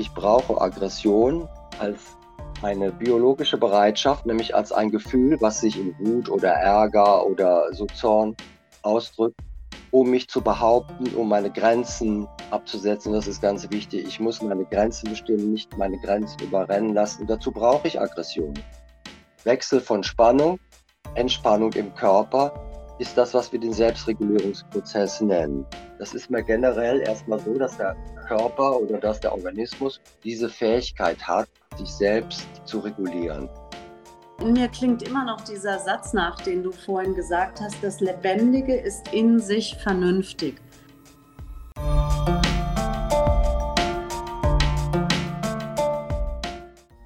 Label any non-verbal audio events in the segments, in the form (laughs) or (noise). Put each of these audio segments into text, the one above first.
ich brauche Aggression als eine biologische Bereitschaft, nämlich als ein Gefühl, was sich in Wut oder Ärger oder so Zorn ausdrückt, um mich zu behaupten, um meine Grenzen abzusetzen. Das ist ganz wichtig. Ich muss meine Grenzen bestimmen, nicht meine Grenzen überrennen lassen. Dazu brauche ich Aggression. Wechsel von Spannung, Entspannung im Körper ist das, was wir den Selbstregulierungsprozess nennen. Das ist mir generell erstmal so, dass der Körper oder dass der Organismus diese Fähigkeit hat, sich selbst zu regulieren. Mir klingt immer noch dieser Satz nach, den du vorhin gesagt hast, das Lebendige ist in sich vernünftig.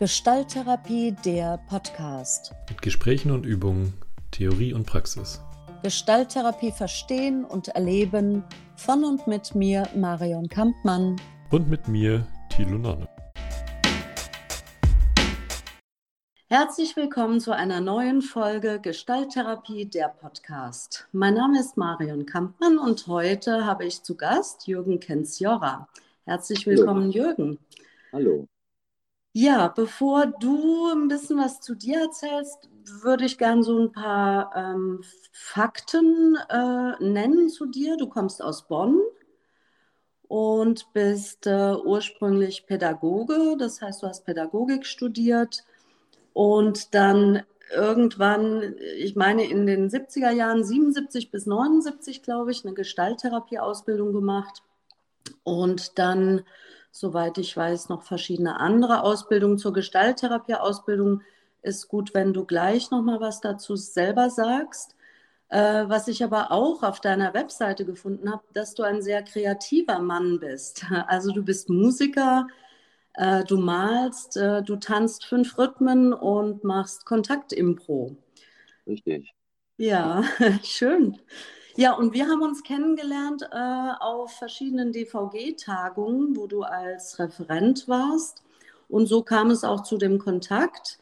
Gestalttherapie, der Podcast. Mit Gesprächen und Übungen, Theorie und Praxis. Gestalttherapie verstehen und erleben von und mit mir Marion Kampmann. Und mit mir Thilo Nonne. Herzlich willkommen zu einer neuen Folge Gestalttherapie, der Podcast. Mein Name ist Marion Kampmann und heute habe ich zu Gast Jürgen Kenziora. Herzlich willkommen, Hallo. Jürgen. Hallo. Ja, bevor du ein bisschen was zu dir erzählst, würde ich gerne so ein paar ähm, Fakten äh, nennen zu dir. Du kommst aus Bonn und bist äh, ursprünglich Pädagoge, das heißt, du hast Pädagogik studiert und dann irgendwann, ich meine in den 70er Jahren, 77 bis 79, glaube ich, eine Gestalttherapie-Ausbildung gemacht und dann, soweit ich weiß, noch verschiedene andere Ausbildungen zur Gestalttherapie-Ausbildung. Ist gut, wenn du gleich noch mal was dazu selber sagst. Äh, was ich aber auch auf deiner Webseite gefunden habe, dass du ein sehr kreativer Mann bist. (laughs) Also du bist Musiker, äh, du malst, äh, du tanzt fünf Rhythmen und machst Kontaktimpro. Richtig. Ja, (laughs) schön. Ja, und wir haben uns kennengelernt äh, auf verschiedenen DVG-Tagungen, wo du als Referent warst. Und so kam es auch zu dem Kontakt.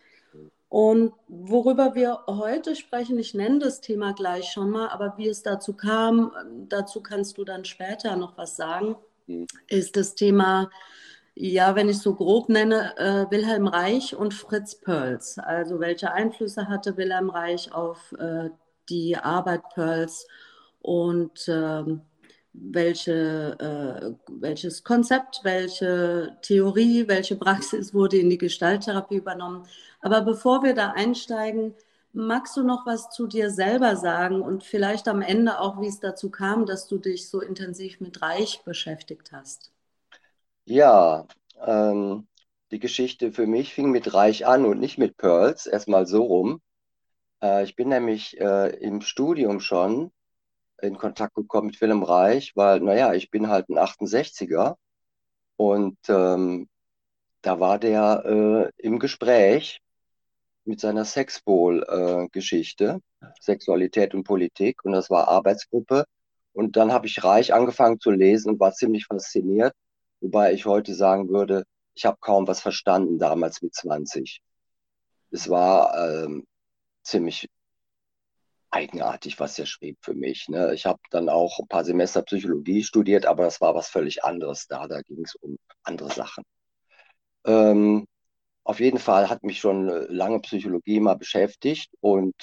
Und worüber wir heute sprechen, ich nenne das Thema gleich schon mal, aber wie es dazu kam, dazu kannst du dann später noch was sagen, mhm. ist das Thema, ja, wenn ich so grob nenne, äh, Wilhelm Reich und Fritz Perls. Also welche Einflüsse hatte Wilhelm Reich auf äh, die Arbeit Perls und äh, welche, äh, welches Konzept, welche Theorie, welche Praxis wurde in die Gestalttherapie übernommen. Aber bevor wir da einsteigen, magst du noch was zu dir selber sagen und vielleicht am Ende auch, wie es dazu kam, dass du dich so intensiv mit Reich beschäftigt hast? Ja, ähm, die Geschichte für mich fing mit Reich an und nicht mit Pearls, erstmal so rum. Äh, ich bin nämlich äh, im Studium schon in Kontakt gekommen mit Willem Reich, weil, naja, ich bin halt ein 68er und ähm, da war der äh, im Gespräch mit seiner Sexpol-Geschichte, äh, Sexualität und Politik und das war Arbeitsgruppe und dann habe ich Reich angefangen zu lesen und war ziemlich fasziniert, wobei ich heute sagen würde, ich habe kaum was verstanden damals mit 20. Es war ähm, ziemlich eigenartig, was er schrieb für mich. Ne? Ich habe dann auch ein paar Semester Psychologie studiert, aber das war was völlig anderes da. Da ging es um andere Sachen. Ähm, auf jeden Fall hat mich schon äh, lange Psychologie mal beschäftigt und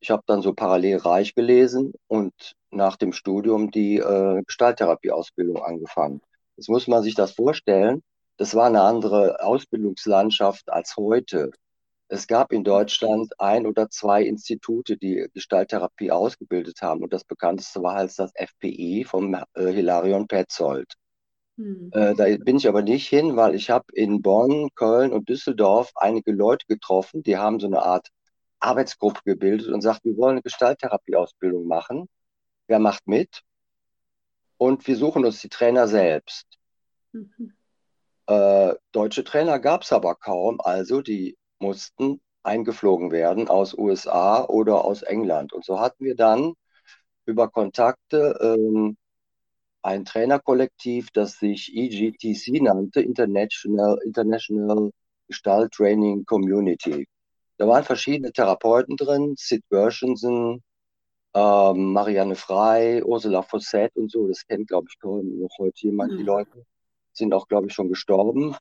ich habe dann so parallel Reich gelesen und nach dem Studium die äh, Gestalttherapieausbildung angefangen. Jetzt muss man sich das vorstellen. Das war eine andere Ausbildungslandschaft als heute. Es gab in Deutschland ein oder zwei Institute, die Gestalttherapie ausgebildet haben. Und das bekannteste war halt das FPI vom äh, Hilarion Petzold. Hm. Äh, da bin ich aber nicht hin, weil ich habe in Bonn, Köln und Düsseldorf einige Leute getroffen, die haben so eine Art Arbeitsgruppe gebildet und sagt, wir wollen eine Gestalttherapieausbildung machen. Wer macht mit? Und wir suchen uns die Trainer selbst. Mhm. Äh, deutsche Trainer gab es aber kaum, also die mussten eingeflogen werden aus USA oder aus England. Und so hatten wir dann über Kontakte ähm, ein Trainerkollektiv, das sich EGTC nannte, International, International Gestalt Training Community. Da waren verschiedene Therapeuten drin, Sid Gershenson, ähm, Marianne Frei, Ursula Fossett und so. Das kennt, glaube ich, noch heute jemand. Mhm. Die Leute sind auch, glaube ich, schon gestorben.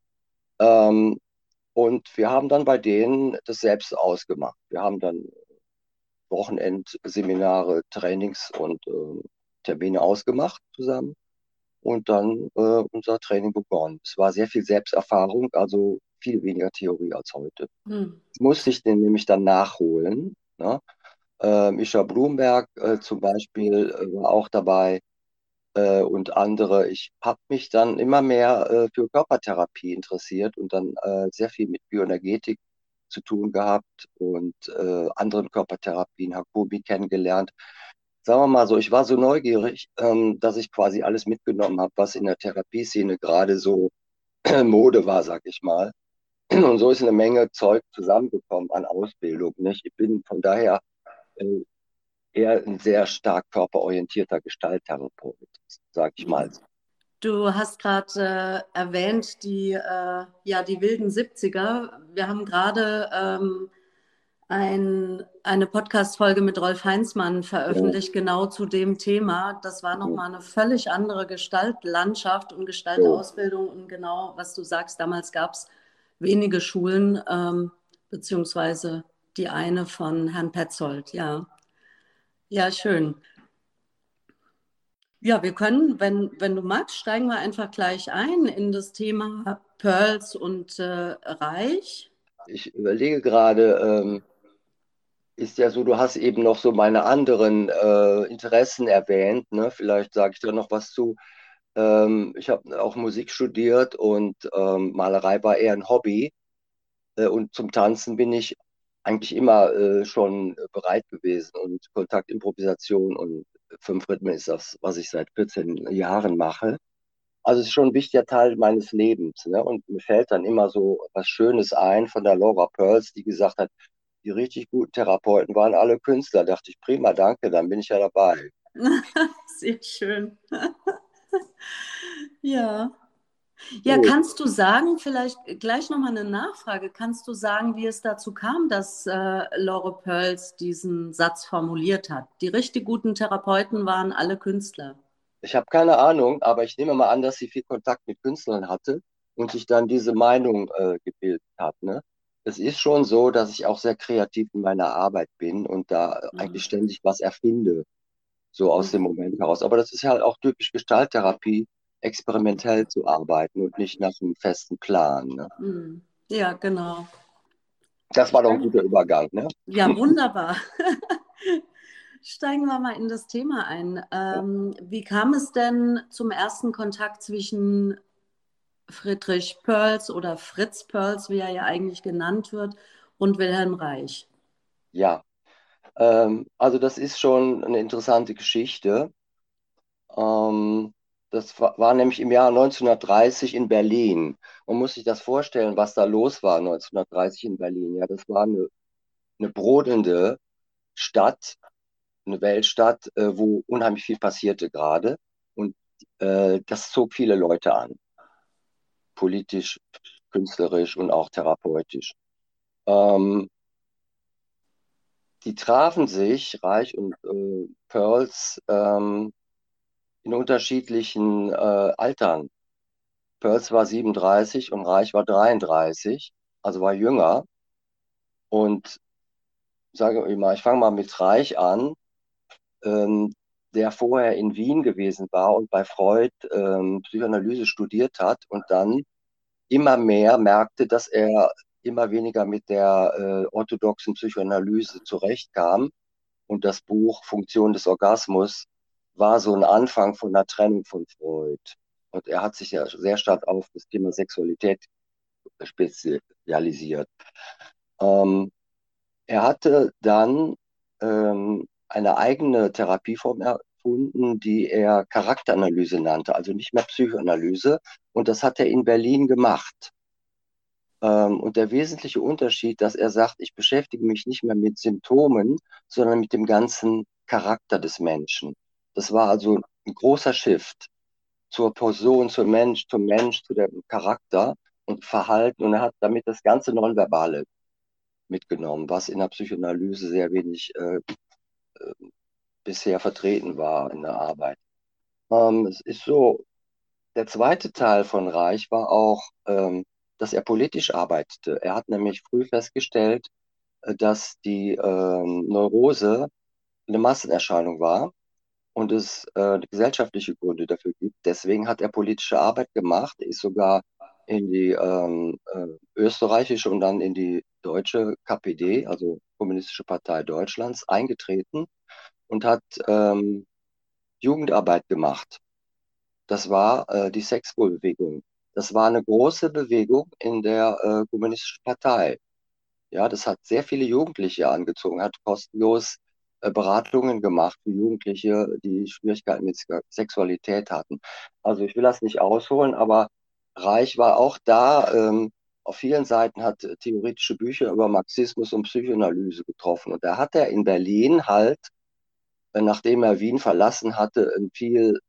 Ähm, und wir haben dann bei denen das selbst ausgemacht. Wir haben dann Wochenendseminare, Trainings und äh, Termine ausgemacht zusammen und dann äh, unser Training begonnen. Es war sehr viel Selbsterfahrung, also viel weniger Theorie als heute. Hm. Musste ich den nämlich dann nachholen. Ne? Äh, Mischa Blumberg äh, zum Beispiel äh, war auch dabei äh, und andere. Ich habe mich dann immer mehr äh, für Körpertherapie interessiert und dann äh, sehr viel mit Bioenergetik zu tun gehabt und äh, anderen Körpertherapien, Hakobi kennengelernt. Sagen wir mal so, ich war so neugierig, ähm, dass ich quasi alles mitgenommen habe, was in der Therapieszene gerade so (clears throat) Mode war, sag ich mal. Und so ist eine Menge Zeug zusammengekommen an Ausbildung. Nicht? Ich bin von daher äh, eher ein sehr stark körperorientierter Gestalttherapeut, sag ich mal. Du hast gerade äh, erwähnt, die, äh, ja, die wilden 70er. Wir haben gerade ähm, ein, eine Podcast-Folge mit Rolf Heinzmann veröffentlicht, ja. genau zu dem Thema. Das war nochmal eine völlig andere Gestaltlandschaft und Gestaltausbildung. Und genau, was du sagst, damals gab es wenige Schulen, ähm, beziehungsweise die eine von Herrn Petzold, ja. Ja, schön. Ja, wir können, wenn, wenn du magst, steigen wir einfach gleich ein in das Thema Pearls und äh, Reich. Ich überlege gerade, ähm, ist ja so, du hast eben noch so meine anderen äh, Interessen erwähnt. Ne? Vielleicht sage ich da noch was zu. Ähm, ich habe auch Musik studiert und ähm, Malerei war eher ein Hobby. Äh, und zum Tanzen bin ich eigentlich immer äh, schon bereit gewesen und Kontaktimprovisation und fünf Rhythmen ist das, was ich seit 14 Jahren mache. Also es ist schon ein wichtiger Teil meines Lebens. Ne? Und mir fällt dann immer so was Schönes ein von der Laura Pearls, die gesagt hat, die richtig guten Therapeuten waren alle Künstler. Da dachte ich, prima, danke, dann bin ich ja dabei. (laughs) Sehr schön. (laughs) ja. Ja, kannst du sagen, vielleicht gleich nochmal eine Nachfrage, kannst du sagen, wie es dazu kam, dass äh, Laure Pearls diesen Satz formuliert hat? Die richtig guten Therapeuten waren alle Künstler. Ich habe keine Ahnung, aber ich nehme mal an, dass sie viel Kontakt mit Künstlern hatte und sich dann diese Meinung äh, gebildet hat. Ne? Es ist schon so, dass ich auch sehr kreativ in meiner Arbeit bin und da mhm. eigentlich ständig was erfinde, so aus mhm. dem Moment heraus. Aber das ist ja halt auch typisch Gestalttherapie experimentell zu arbeiten und nicht nach einem festen Plan. Ne? Hm. Ja, genau. Das war doch ein guter Übergang, ne? Ja, wunderbar. (laughs) Steigen wir mal in das Thema ein. Ähm, wie kam es denn zum ersten Kontakt zwischen Friedrich Perls oder Fritz Perls, wie er ja eigentlich genannt wird, und Wilhelm Reich? Ja, ähm, also das ist schon eine interessante Geschichte. Ähm, das war, nämlich im Jahr 1930 in Berlin. Man muss sich das vorstellen, was da los war 1930 in Berlin. Ja, das war eine, eine brodelnde Stadt, eine Weltstadt, äh, wo unheimlich viel passierte gerade. Und äh, das zog viele Leute an. Politisch, künstlerisch und auch therapeutisch. Ähm, die trafen sich, Reich und äh, Pearls, ähm, in unterschiedlichen äh, Altern. Pearls war 37 und Reich war 33, also war jünger. Und sage ich mal, ich fange mal mit Reich an, ähm, der vorher in Wien gewesen war und bei Freud ähm, Psychoanalyse studiert hat und dann immer mehr merkte, dass er immer weniger mit der äh, orthodoxen Psychoanalyse zurechtkam und das Buch Funktion des Orgasmus war so ein Anfang von einer Trennung von Freud. Und er hat sich ja sehr stark auf das Thema Sexualität spezialisiert. Ähm, er hatte dann ähm, eine eigene Therapieform erfunden, die er Charakteranalyse nannte, also nicht mehr Psychoanalyse. Und das hat er in Berlin gemacht. Ähm, und der wesentliche Unterschied, dass er sagt, ich beschäftige mich nicht mehr mit Symptomen, sondern mit dem ganzen Charakter des Menschen. Das war also ein großer Shift zur Person, zum Mensch, zum Mensch, zu dem Charakter und Verhalten. Und er hat damit das ganze Nonverbale mitgenommen, was in der Psychoanalyse sehr wenig äh, äh, bisher vertreten war in der Arbeit. Ähm, es ist so, der zweite Teil von Reich war auch, ähm, dass er politisch arbeitete. Er hat nämlich früh festgestellt, äh, dass die ähm, Neurose eine Massenerscheinung war und es äh, gesellschaftliche Gründe dafür gibt. Deswegen hat er politische Arbeit gemacht, ist sogar in die ähm, äh, österreichische und dann in die deutsche KPD, also Kommunistische Partei Deutschlands, eingetreten und hat ähm, Jugendarbeit gemacht. Das war äh, die Sexualbewegung. Das war eine große Bewegung in der äh, Kommunistischen Partei. Ja, das hat sehr viele Jugendliche angezogen, hat kostenlos Beratungen gemacht für Jugendliche, die Schwierigkeiten mit Sexualität hatten. Also ich will das nicht ausholen, aber Reich war auch da. Ähm, auf vielen Seiten hat theoretische Bücher über Marxismus und Psychoanalyse getroffen. Und da hat er in Berlin halt, äh, nachdem er Wien verlassen hatte, ein viel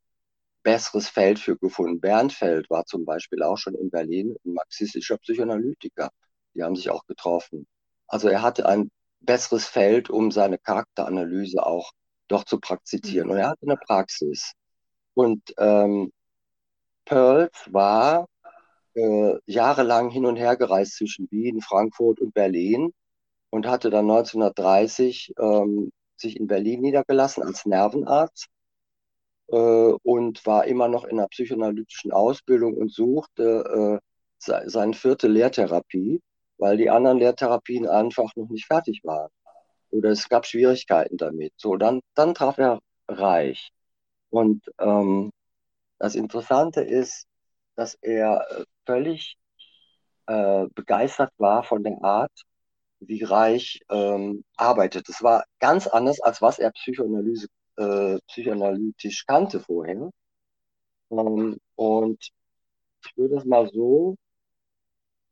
besseres Feld für gefunden. Bernfeld war zum Beispiel auch schon in Berlin ein marxistischer Psychoanalytiker. Die haben sich auch getroffen. Also er hatte ein besseres Feld, um seine Charakteranalyse auch doch zu praktizieren. Und er hatte eine Praxis. Und ähm, Pearls war äh, jahrelang hin und her gereist zwischen Wien, Frankfurt und Berlin und hatte dann 1930 ähm, sich in Berlin niedergelassen als Nervenarzt äh, und war immer noch in einer psychoanalytischen Ausbildung und suchte äh, se seine vierte Lehrtherapie, weil die anderen Lehrtherapien einfach noch nicht fertig waren. Oder es gab Schwierigkeiten damit. So, dann, dann traf er Reich. Und ähm, das Interessante ist, dass er äh, völlig äh, begeistert war von der Art, wie Reich ähm, arbeitet. Es war ganz anders, als was er Psychoanalyse, äh, psychoanalytisch kannte vorher. Ähm, und ich würde es mal so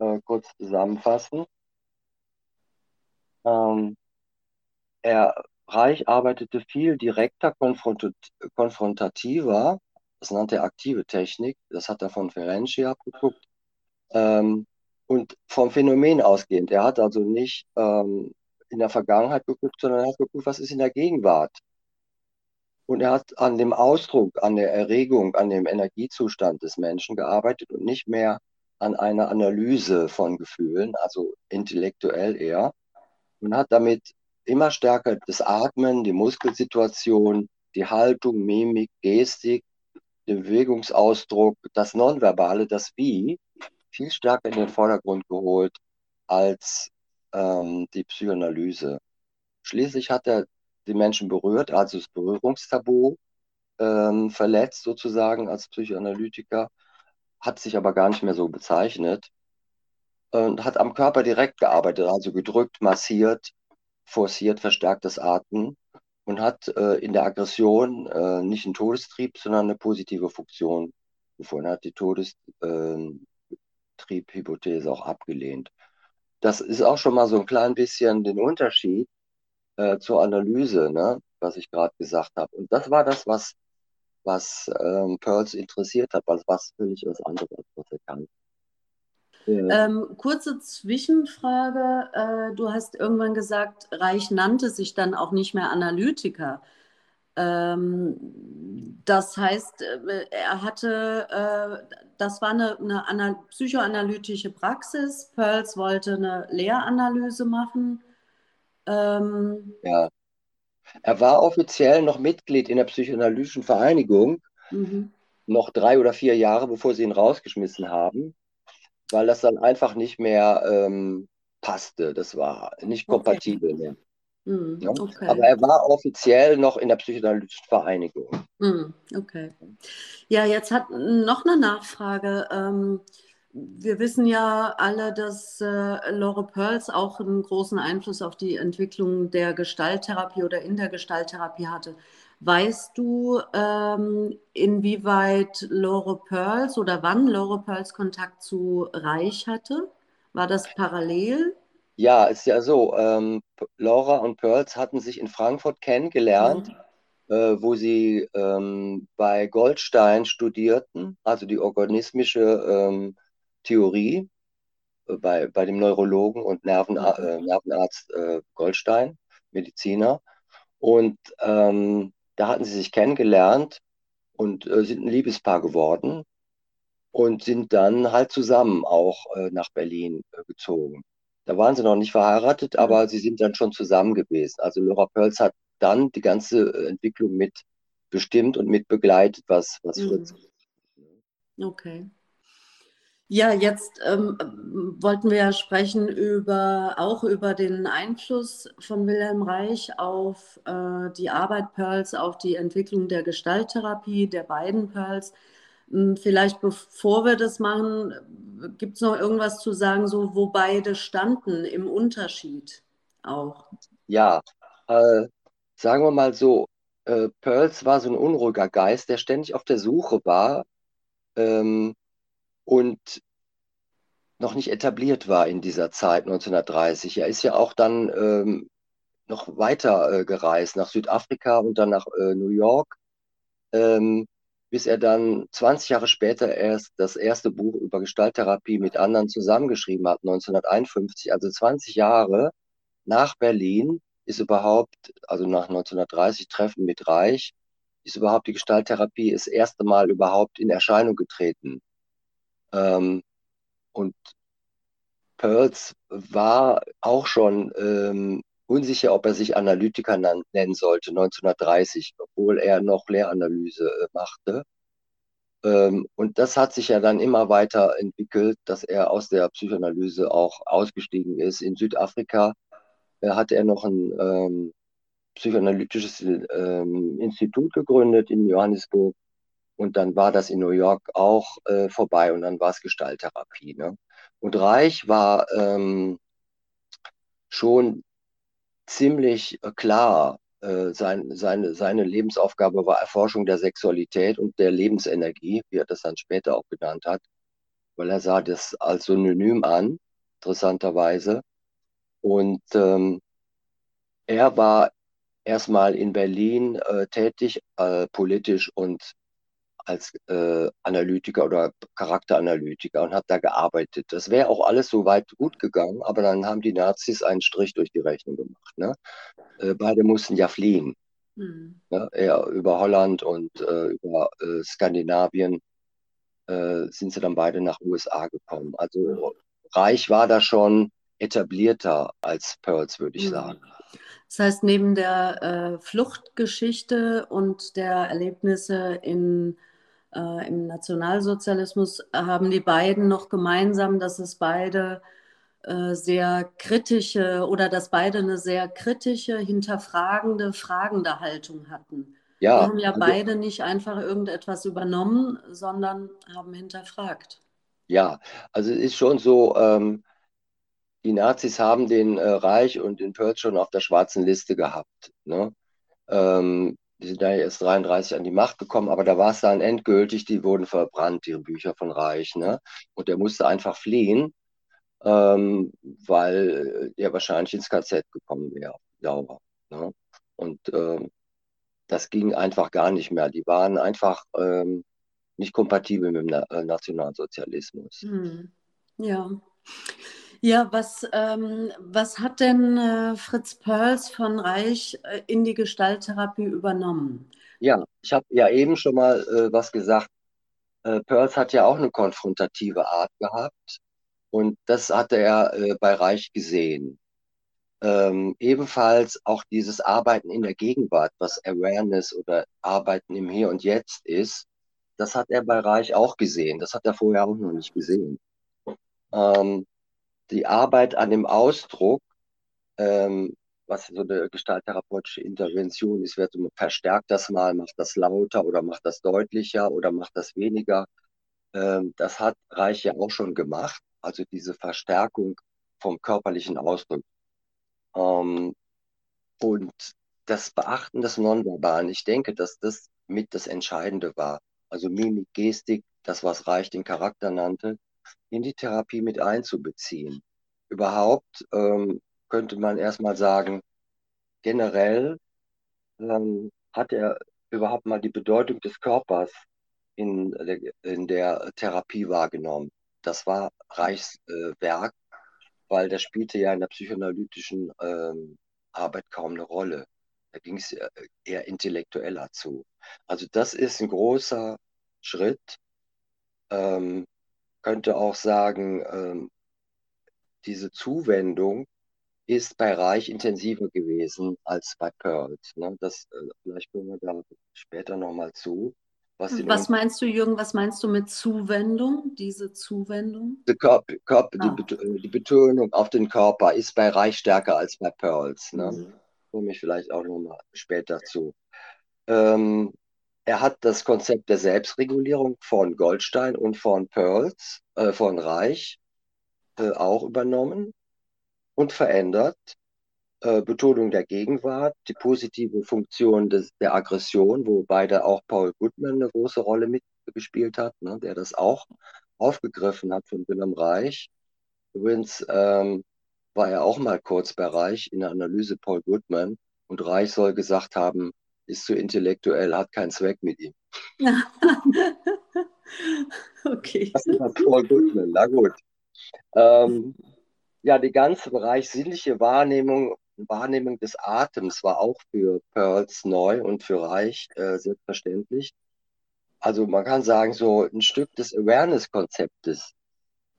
äh, kurz zusammenfassen. Ähm, er, Reich arbeitete viel direkter, konfrontativer das nannte er aktive Technik. Das hat er von Ferenczi abgeguckt. Ähm, und vom Phänomen ausgehend. Er hat also nicht ähm, in der Vergangenheit geguckt, sondern er hat geguckt, was ist in der Gegenwart. Und er hat an dem Ausdruck, an der Erregung, an dem Energiezustand des Menschen gearbeitet und nicht mehr an einer Analyse von Gefühlen, also intellektuell eher. Und hat damit immer stärker das Atmen, die Muskelsituation, die Haltung, Mimik, Gestik den Bewegungsausdruck, das Nonverbale, das Wie, viel stärker in den Vordergrund geholt als ähm, die Psychoanalyse. Schließlich hat er die Menschen berührt, also das Berührungstabu ähm, verletzt sozusagen als Psychoanalytiker, hat sich aber gar nicht mehr so bezeichnet und hat am Körper direkt gearbeitet, also gedrückt, massiert, forciert, verstärktes Atmen und hat äh, in der Aggression äh, nicht einen Todestrieb, sondern eine positive Funktion gefunden. Hat die Todestriebhypothese auch abgelehnt. Das ist auch schon mal so ein klein bisschen den Unterschied äh, zur Analyse, ne, was ich gerade gesagt habe. Und das war das, was, was ähm, Pearls interessiert hat, was, was völlig was anderes, als was er kann. Ähm, kurze Zwischenfrage. Äh, du hast irgendwann gesagt, Reich nannte sich dann auch nicht mehr Analytiker. Ähm, das heißt, äh, er hatte, äh, das war eine, eine psychoanalytische Praxis. Pearls wollte eine Lehranalyse machen. Ähm, ja. Er war offiziell noch Mitglied in der psychoanalytischen Vereinigung, mhm. noch drei oder vier Jahre, bevor sie ihn rausgeschmissen haben weil das dann einfach nicht mehr ähm, passte. Das war nicht kompatibel okay. mehr. Mm, ja? okay. Aber er war offiziell noch in der psychoanalytischen Vereinigung. Mm, okay. Ja, jetzt hat noch eine Nachfrage. Ähm, wir wissen ja alle, dass äh, Laura Pearls auch einen großen Einfluss auf die Entwicklung der Gestalttherapie oder in der Gestalttherapie hatte. Weißt du, ähm, inwieweit Lore Pearls oder wann Lore Pearls Kontakt zu Reich hatte? War das parallel? Ja, ist ja so. Ähm, Laura und Pearls hatten sich in Frankfurt kennengelernt, mhm. äh, wo sie ähm, bei Goldstein studierten, also die organismische ähm, Theorie äh, bei, bei dem Neurologen und Nerven, mhm. äh, Nervenarzt äh, Goldstein, Mediziner. Und ähm, da hatten sie sich kennengelernt und äh, sind ein Liebespaar geworden. und sind dann halt zusammen auch äh, nach Berlin äh, gezogen. Da waren sie noch nicht verheiratet, aber sie sind dann schon zusammen gewesen. Also Laura Perls hat dann die ganze Entwicklung mit bestimmt und mit begleitet, was, was Mhm. Fritz. Okay. Ja, jetzt ähm, wollten wir ja sprechen über auch über den Einfluss von Wilhelm Reich auf äh, die Arbeit Pearls, auf die Entwicklung der Gestalttherapie der beiden Pearls. Hm, Vielleicht bevor wir das machen, gibt es noch irgendwas zu sagen, so wo beide standen im Unterschied auch? Ja, äh, sagen wir mal so, äh, Pearls war so ein unruhiger Geist, der ständig auf der Suche war ähm, und noch nicht etabliert war in dieser Zeit 1930. Er ist ja auch dann ähm, noch weiter äh, gereist nach Südafrika und dann nach äh, New York, ähm, bis er dann 20 Jahre später erst das erste Buch über Gestalttherapie mit anderen zusammengeschrieben hat, 1951. Also 20 Jahre nach Berlin ist überhaupt, also nach 1930 Treffen mit Reich, ist überhaupt die Gestalttherapie das erste Mal überhaupt in Erscheinung getreten. Ähm, und Pearls war auch schon ähm, unsicher, ob er sich Analytiker nennen sollte, 1930, obwohl er noch Lehranalyse äh, machte. Ähm, und das hat sich ja dann immer weiter entwickelt, dass er aus der Psychoanalyse auch ausgestiegen ist. In Südafrika äh, hatte er noch ein ähm, psychoanalytisches ähm, Institut gegründet in Johannesburg. Und dann war das in New York auch äh, vorbei und dann war es Gestalttherapie. Ne? Und Reich war ähm, schon ziemlich äh, klar. Äh, sein, seine, seine Lebensaufgabe war Erforschung der Sexualität und der Lebensenergie, wie er das dann später auch genannt hat, weil er sah das als Synonym an, interessanterweise. Und ähm, er war erstmal in Berlin äh, tätig, äh, politisch und als äh, Analytiker oder Charakteranalytiker und hat da gearbeitet. Das wäre auch alles so weit gut gegangen, aber dann haben die Nazis einen Strich durch die Rechnung gemacht. Ne? Äh, beide mussten ja fliehen. Hm. Ne? Er über Holland und äh, über äh, Skandinavien äh, sind sie dann beide nach USA gekommen. Also Reich war da schon etablierter als Pearls, würde ich Hm. sagen. Das heißt, neben der äh, Fluchtgeschichte und der Erlebnisse in, äh, im Nationalsozialismus haben die beiden noch gemeinsam, dass es beide äh, sehr kritische oder dass beide eine sehr kritische, hinterfragende, fragende Haltung hatten. Die Ja, haben ja also, beide nicht einfach irgendetwas übernommen, sondern haben hinterfragt. ja, also es ist schon so, ähm, die Nazis haben den äh, Reich und den Pearl schon auf der schwarzen Liste gehabt. Ne? Ähm, die sind da erst 33 an die Macht gekommen, aber da war es dann endgültig, die wurden verbrannt, die Bücher von Reich. Ne? Und der musste einfach fliehen, ähm, weil er wahrscheinlich ins KZ gekommen wäre, Dauer. Ne? Und ähm, das ging einfach gar nicht mehr. Die waren einfach ähm, nicht kompatibel mit dem Na äh, Nationalsozialismus. Hm. Ja. Ja, was, ähm, was hat denn äh, Fritz Perls von Reich äh, in die Gestalttherapie übernommen? Ja, ich habe ja eben schon mal äh, was gesagt. Äh, Pearls hat ja auch eine konfrontative Art gehabt und das hatte er äh, bei Reich gesehen. Ähm, ebenfalls auch dieses Arbeiten in der Gegenwart, was Awareness oder Arbeiten im Hier und Jetzt ist, das hat er bei Reich auch gesehen. Das hat er vorher auch noch nicht gesehen. Ähm, die Arbeit an dem Ausdruck, ähm, was so eine gestalttherapeutische Intervention ist, wird verstärkt das mal, macht das lauter oder macht das deutlicher oder macht das weniger. Ähm, das hat Reich ja auch schon gemacht, also diese Verstärkung vom körperlichen Ausdruck. Ähm, und das Beachten des Nonverbalen, ich denke, dass das mit das Entscheidende war. Also Mimik, Gestik, das, was Reich den Charakter nannte, in die Therapie mit einzubeziehen. Überhaupt ähm, könnte man erstmal sagen, generell ähm, hat er überhaupt mal die Bedeutung des Körpers in der, in der Therapie wahrgenommen. Das war Reichs äh, Werk, weil das spielte ja in der psychoanalytischen ähm, Arbeit kaum eine Rolle. Da ging es eher intellektueller zu. Also das ist ein großer Schritt, ähm, könnte auch sagen, ähm, diese Zuwendung ist bei Reich intensiver gewesen als bei Pearls. Ne? Das, äh, vielleicht kommen wir da später nochmal zu. Was, was meinst du, Jürgen, was meinst du mit Zuwendung, diese Zuwendung? Die, Körper, Körper, ah. die, die, Betonung auf den Körper ist bei Reich stärker als bei Pearls. Ne? Mhm. Komme ich vielleicht auch nochmal später zu. Ähm, er hat das Konzept der Selbstregulierung von Goldstein und von Pearls, äh, von Reich, äh, auch übernommen und verändert. Äh, Betonung der Gegenwart, die positive Funktion des, der Aggression, wo beide auch Paul Goodman eine große Rolle mitgespielt hat, ne, der das auch aufgegriffen hat von Willem Reich. Übrigens ähm, war er auch mal kurz bei Reich in der Analyse Paul Goodman und Reich soll gesagt haben, ist zu intellektuell, hat keinen Zweck mit ihm. (laughs) okay. Das ist Paul Goodman, na gut. Ähm, ja, der ganze Bereich sinnliche Wahrnehmung, Wahrnehmung des Atems war auch für Pearls neu und für Reich äh, selbstverständlich. Also man kann sagen, so ein Stück des Awareness-Konzeptes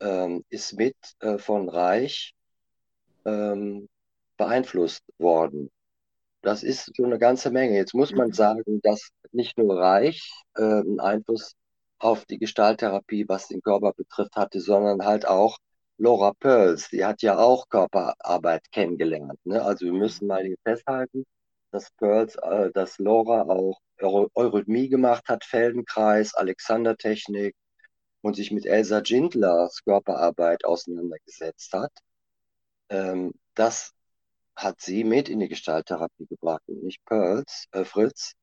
ähm, ist mit äh, von Reich ähm, beeinflusst worden. Das ist so eine ganze Menge. Jetzt muss man mhm. sagen, dass nicht nur Reich äh, einen Einfluss auf die Gestalttherapie, was den Körper betrifft, hatte, sondern halt auch Laura Pearls. Die hat ja auch Körperarbeit kennengelernt. Ne? Also wir müssen mal hier festhalten, dass Pearls, äh, dass Laura auch Eurythmie gemacht hat, Feldenkreis, Alexander-Technik und sich mit Elsa Gindlers Körperarbeit auseinandergesetzt hat. Ähm, das hat sie mit in die Gestalttherapie gebracht und nicht Pearls, äh, Fritz.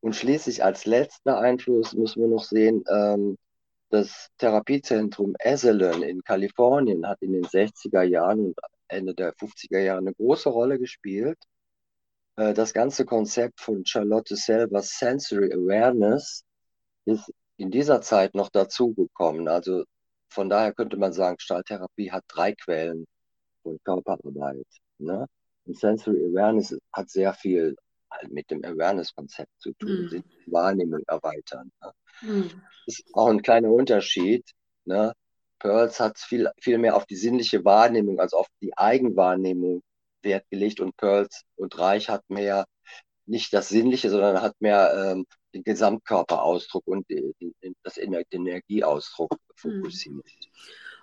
Und schließlich als letzter Einfluss müssen wir noch sehen, ähm, das Therapiezentrum Esalen in Kalifornien hat in den 60er Jahren und Ende der 50er Jahre eine große Rolle gespielt. Äh, das ganze Konzept von Charlotte Selvers Sensory Awareness ist in dieser Zeit noch dazugekommen. Also von daher könnte man sagen, Stahltherapie hat drei Quellen von Körperarbeit. Ne? Und Sensory Awareness hat sehr viel halt mit dem Awareness-Konzept zu tun, mhm. Wahrnehmung erweitern. Ne? Mhm. Das ist auch ein kleiner Unterschied. Ne? Pearls hat viel, viel mehr auf die sinnliche Wahrnehmung, also auf die Eigenwahrnehmung Wert gelegt und Pearls und Reich hat mehr nicht das Sinnliche, sondern hat mehr ähm, den Gesamtkörperausdruck und die, die, das, den Energieausdruck hm. fokussiert.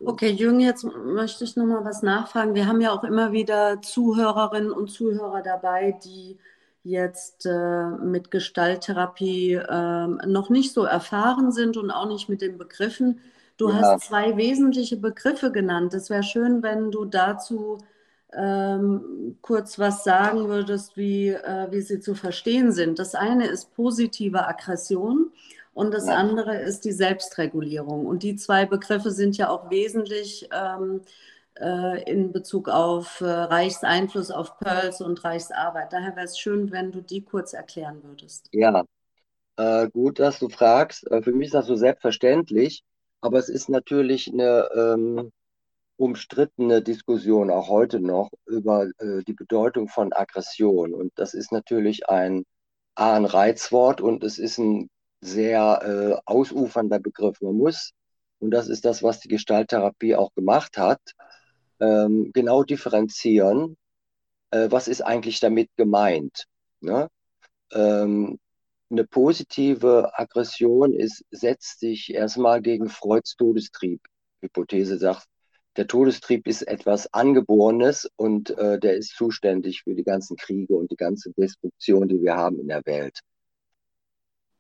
Okay, Jürgen, jetzt möchte ich noch mal was nachfragen. Wir haben ja auch immer wieder Zuhörerinnen und Zuhörer dabei, die jetzt äh, mit Gestalttherapie äh, noch nicht so erfahren sind und auch nicht mit den Begriffen. Du ja. hast zwei wesentliche Begriffe genannt. Es wäre schön, wenn du dazu ähm, kurz was sagen würdest, wie, äh, wie sie zu verstehen sind. Das eine ist positive Aggression und das ja. andere ist die Selbstregulierung. Und die zwei Begriffe sind ja auch wesentlich ähm, äh, in Bezug auf äh, Reichs Einfluss auf Pearls und Reichs Arbeit. Daher wäre es schön, wenn du die kurz erklären würdest. Ja, äh, gut, dass du fragst. Äh, für mich ist das so selbstverständlich, aber es ist natürlich eine ähm, umstrittene Diskussion auch heute noch über äh, die Bedeutung von Aggression. Und das ist natürlich ein, ein Reizwort und es ist ein sehr äh, ausufernder Begriff. Man muss, und das ist das, was die Gestalttherapie auch gemacht hat, ähm, genau differenzieren, äh, was ist eigentlich damit gemeint. Ne? Ähm, eine positive Aggression ist, setzt sich erstmal gegen Freuds Todestrieb. Hypothese sagt, der Todestrieb ist etwas Angeborenes und äh, der ist zuständig für die ganzen Kriege und die ganze Destruktion, die wir haben in der Welt.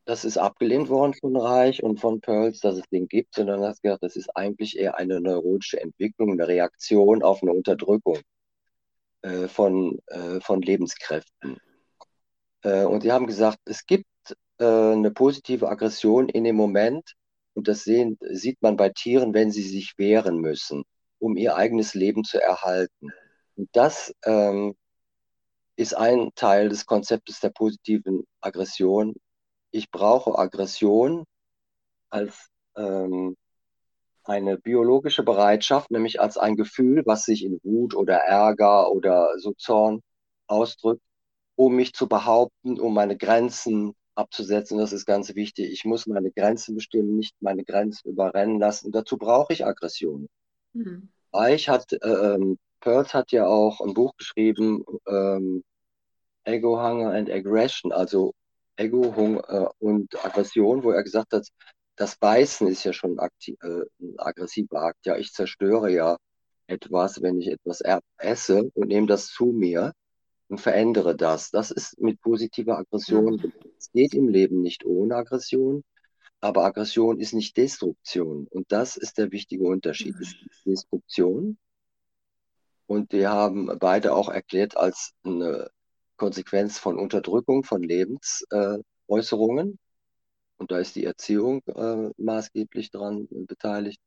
Das ist abgelehnt worden von Reich und von Pearls, dass es den gibt, sondern hat gesagt, das ist eigentlich eher eine neurotische Entwicklung, eine Reaktion auf eine Unterdrückung äh, von, äh, von Lebenskräften. Äh, und sie haben gesagt, es gibt äh, eine positive Aggression in dem Moment, und das sehen, sieht man bei Tieren, wenn sie sich wehren müssen um ihr eigenes Leben zu erhalten. Und das ähm, ist ein Teil des Konzeptes der positiven Aggression. Ich brauche Aggression als ähm, eine biologische Bereitschaft, nämlich als ein Gefühl, was sich in Wut oder Ärger oder so Zorn ausdrückt, um mich zu behaupten, um meine Grenzen abzusetzen. Das ist ganz wichtig. Ich muss meine Grenzen bestimmen, nicht meine Grenzen überrennen lassen. dazu brauche ich Aggression. Mhm. Reich hat, äh, ähm, Pearls hat ja auch ein Buch geschrieben, ähm, Ego, Hunger and Aggression, also Ego, Hunger äh, und Aggression, wo er gesagt hat, das Beißen ist ja schon aktiv, äh, ein aggressiver Akt. Ja, ich zerstöre ja etwas, wenn ich etwas esse und nehme das zu mir und verändere das. Das ist mit positiver Aggression. Mhm. Es geht im Leben nicht ohne Aggression, aber Aggression ist nicht Destruktion. Und das ist der wichtige Unterschied. Es ist Destruktion. Und die haben beide auch erklärt als eine Konsequenz von Unterdrückung von Lebensäußerungen. Und da ist die Erziehung äh, maßgeblich daran äh, beteiligt.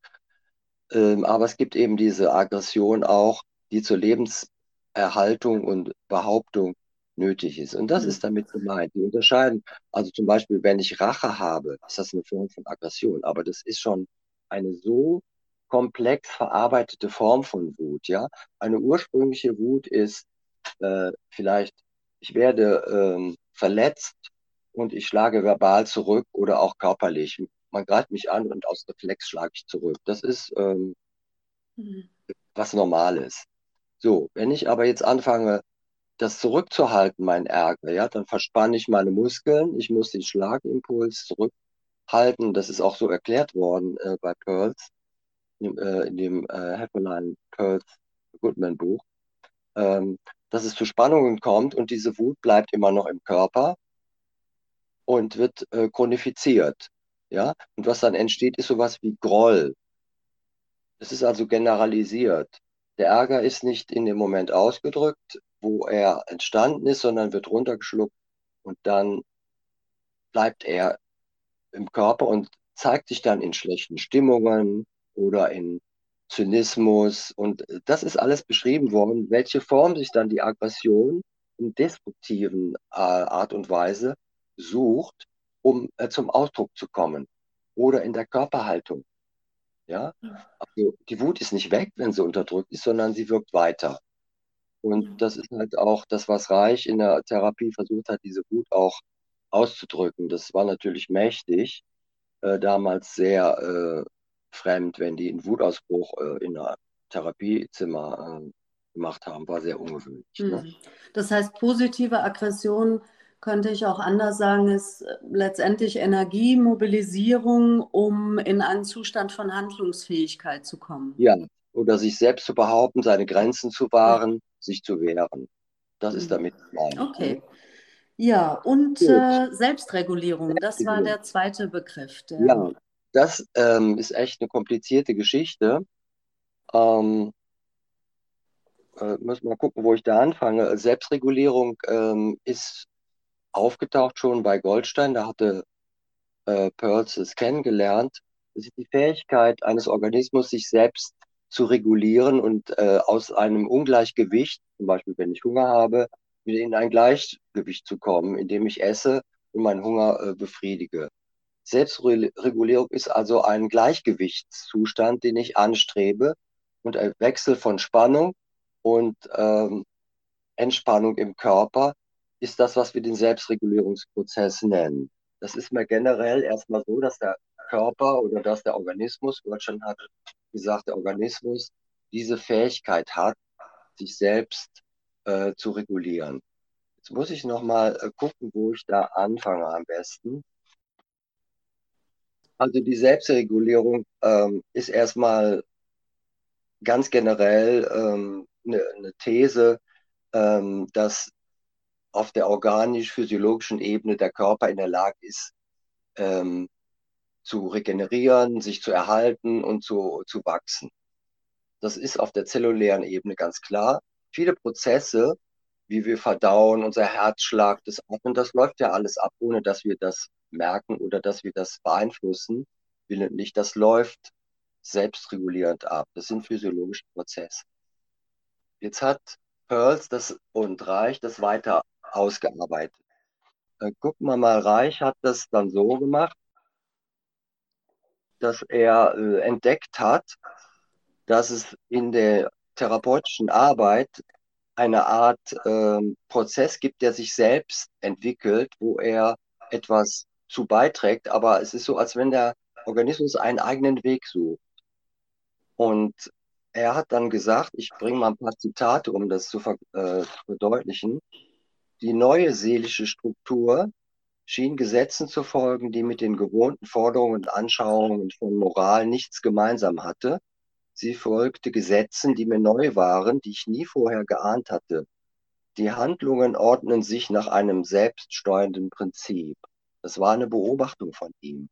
Ähm, aber es gibt eben diese Aggression auch, die zur Lebenserhaltung und Behauptung nötig ist. Und das mhm. ist damit gemeint. Die unterscheiden, also zum Beispiel, wenn ich Rache habe, ist das eine Form von Aggression, aber das ist schon eine so komplex verarbeitete Form von Wut. Ja, eine ursprüngliche Wut ist äh, vielleicht, ich werde ähm, verletzt und ich schlage verbal zurück oder auch körperlich. Man greift mich an und aus Reflex schlage ich zurück. Das ist ähm, mhm. was Normales. So, wenn ich aber jetzt anfange, das zurückzuhalten, mein Ärger, ja, dann verspanne ich meine Muskeln, ich muss den Schlagimpuls zurückhalten. Das ist auch so erklärt worden äh, bei Pearls, in, äh, in dem äh, Hefferlein Pearls Goodman Buch, ähm, dass es zu Spannungen kommt und diese Wut bleibt immer noch im Körper und wird äh, chronifiziert. Ja? Und was dann entsteht, ist sowas wie Groll. Es ist also generalisiert. Der Ärger ist nicht in dem Moment ausgedrückt, wo er entstanden ist, sondern wird runtergeschluckt und dann bleibt er im Körper und zeigt sich dann in schlechten Stimmungen oder in Zynismus. Und das ist alles beschrieben worden, welche Form sich dann die Aggression in destruktiven äh, Art und Weise sucht, um äh, zum Ausdruck zu kommen. Oder in der Körperhaltung. Ja, also die Wut ist nicht weg, wenn sie unterdrückt ist, sondern sie wirkt weiter. Und das ist halt auch das, was Reich in der Therapie versucht hat, diese Wut auch auszudrücken. Das war natürlich mächtig, äh, damals sehr äh, fremd, wenn die einen Wutausbruch äh, in der Therapiezimmer äh, gemacht haben, war sehr ungewöhnlich. Ne? Mhm. Das heißt, positive Aggression könnte ich auch anders sagen, ist äh, letztendlich Energiemobilisierung, um in einen Zustand von Handlungsfähigkeit zu kommen. Ja, oder sich selbst zu behaupten, seine Grenzen zu wahren, ja. sich zu wehren. Das ist mhm. damit gemeint. Okay. Ja, und äh, Selbstregulierung, das war der zweite Begriff. Der... Ja, das ähm, ist echt eine komplizierte Geschichte. Ähm, äh, muss mal gucken, wo ich da anfange. Selbstregulierung ähm, ist aufgetaucht schon bei Goldstein, da hatte äh, Pearls es kennengelernt. Das ist die Fähigkeit eines Organismus, sich selbst zu regulieren und äh, aus einem Ungleichgewicht, zum Beispiel wenn ich Hunger habe, wieder in ein Gleichgewicht zu kommen, indem ich esse und meinen Hunger äh, befriedige. Selbstregulierung ist also ein Gleichgewichtszustand, den ich anstrebe und ein Wechsel von Spannung und ähm, Entspannung im Körper ist das, was wir den Selbstregulierungsprozess nennen. Das ist mir generell erstmal so, dass der Körper oder dass der Organismus, Deutschland hat gesagt, der Organismus diese Fähigkeit hat, sich selbst äh, zu regulieren. Jetzt muss ich nochmal äh, gucken, wo ich da anfange am besten. Also die Selbstregulierung ähm, ist erstmal ganz generell ähm, eine, eine These, ähm, dass auf der organisch-physiologischen Ebene der Körper in der Lage ist, ähm, zu regenerieren, sich zu erhalten und zu, zu wachsen. Das ist auf der zellulären Ebene ganz klar. Viele Prozesse, wie wir verdauen, unser Herzschlag, das Atmen, das läuft ja alles ab, ohne dass wir das merken oder dass wir das beeinflussen. Nicht, das läuft selbstregulierend ab. Das sind physiologische Prozesse. Jetzt hat Pearls das und Reich das weiter ausgearbeitet. Äh, gucken wir mal, Reich hat das dann so gemacht, dass er äh, entdeckt hat, dass es in der therapeutischen Arbeit eine Art äh, Prozess gibt, der sich selbst entwickelt, wo er etwas zu beiträgt, aber es ist so, als wenn der Organismus einen eigenen Weg sucht. Und er hat dann gesagt, ich bringe mal ein paar Zitate, um das zu äh, verdeutlichen. Die neue seelische Struktur schien Gesetzen zu folgen, die mit den gewohnten Forderungen und Anschauungen von Moral nichts gemeinsam hatte. Sie folgte Gesetzen, die mir neu waren, die ich nie vorher geahnt hatte. Die Handlungen ordnen sich nach einem selbststeuernden Prinzip. Das war eine Beobachtung von ihm.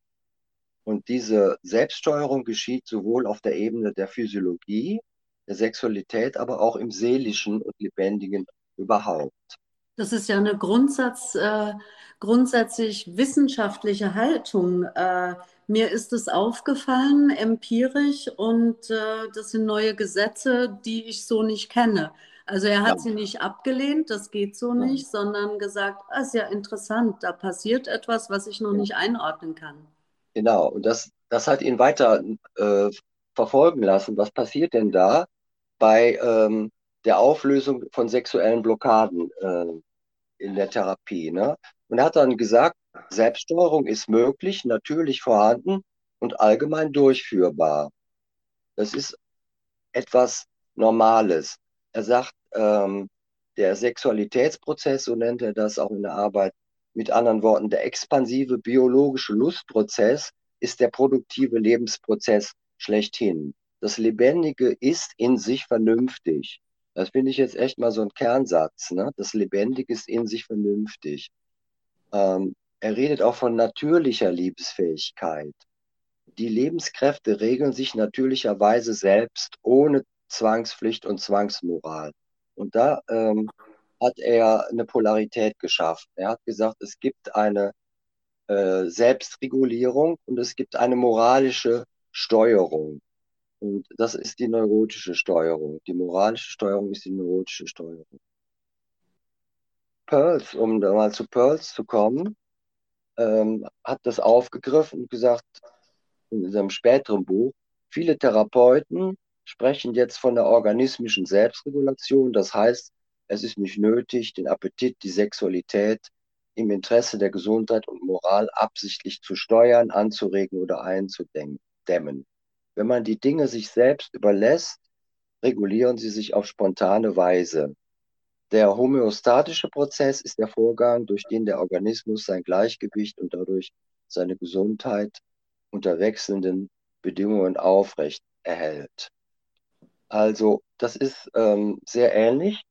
Und diese Selbststeuerung geschieht sowohl auf der Ebene der Physiologie, der Sexualität, aber auch im seelischen und lebendigen überhaupt. Das ist ja eine Grundsatz, äh, grundsätzlich wissenschaftliche Haltung. Äh, mir ist es aufgefallen, empirisch, und äh, das sind neue Gesetze, die ich so nicht kenne. Also er hat ja. sie nicht abgelehnt, das geht so ja. nicht, sondern gesagt, ah, ist ja interessant, da passiert etwas, was ich noch ja. nicht einordnen kann. Genau, und das, das hat ihn weiter äh, verfolgen lassen. Was passiert denn da bei ähm, der Auflösung von sexuellen Blockaden äh, in der Therapie? Ne? Und er hat dann gesagt, Selbststeuerung ist möglich, natürlich vorhanden und allgemein durchführbar. Das ist etwas Normales. Er sagt, ähm, der Sexualitätsprozess, so nennt er das auch in der Arbeit, mit anderen Worten, der expansive biologische Lustprozess ist der produktive Lebensprozess schlechthin. Das Lebendige ist in sich vernünftig. Das finde ich jetzt echt mal so ein Kernsatz. Ne? Das Lebendige ist in sich vernünftig. Ähm, er redet auch von natürlicher Liebesfähigkeit. Die Lebenskräfte regeln sich natürlicherweise selbst ohne Zwangspflicht und Zwangsmoral. Und da ähm, hat er eine Polarität geschaffen. Er hat gesagt, es gibt eine äh, Selbstregulierung und es gibt eine moralische Steuerung. Und das ist die neurotische Steuerung. Die moralische Steuerung ist die neurotische Steuerung. Pearls, um da mal zu Pearls zu kommen, ähm, hat das aufgegriffen und gesagt, in seinem späteren Buch, viele Therapeuten sprechen jetzt von der organismischen Selbstregulation. Das heißt, es ist nicht nötig, den Appetit, die Sexualität im Interesse der Gesundheit und Moral absichtlich zu steuern, anzuregen oder einzudämmen. Wenn man die Dinge sich selbst überlässt, regulieren sie sich auf spontane Weise. Der homöostatische Prozess ist der Vorgang, durch den der Organismus sein Gleichgewicht und dadurch seine Gesundheit unter wechselnden Bedingungen aufrecht erhält. Also das ist ähm, sehr ähnlich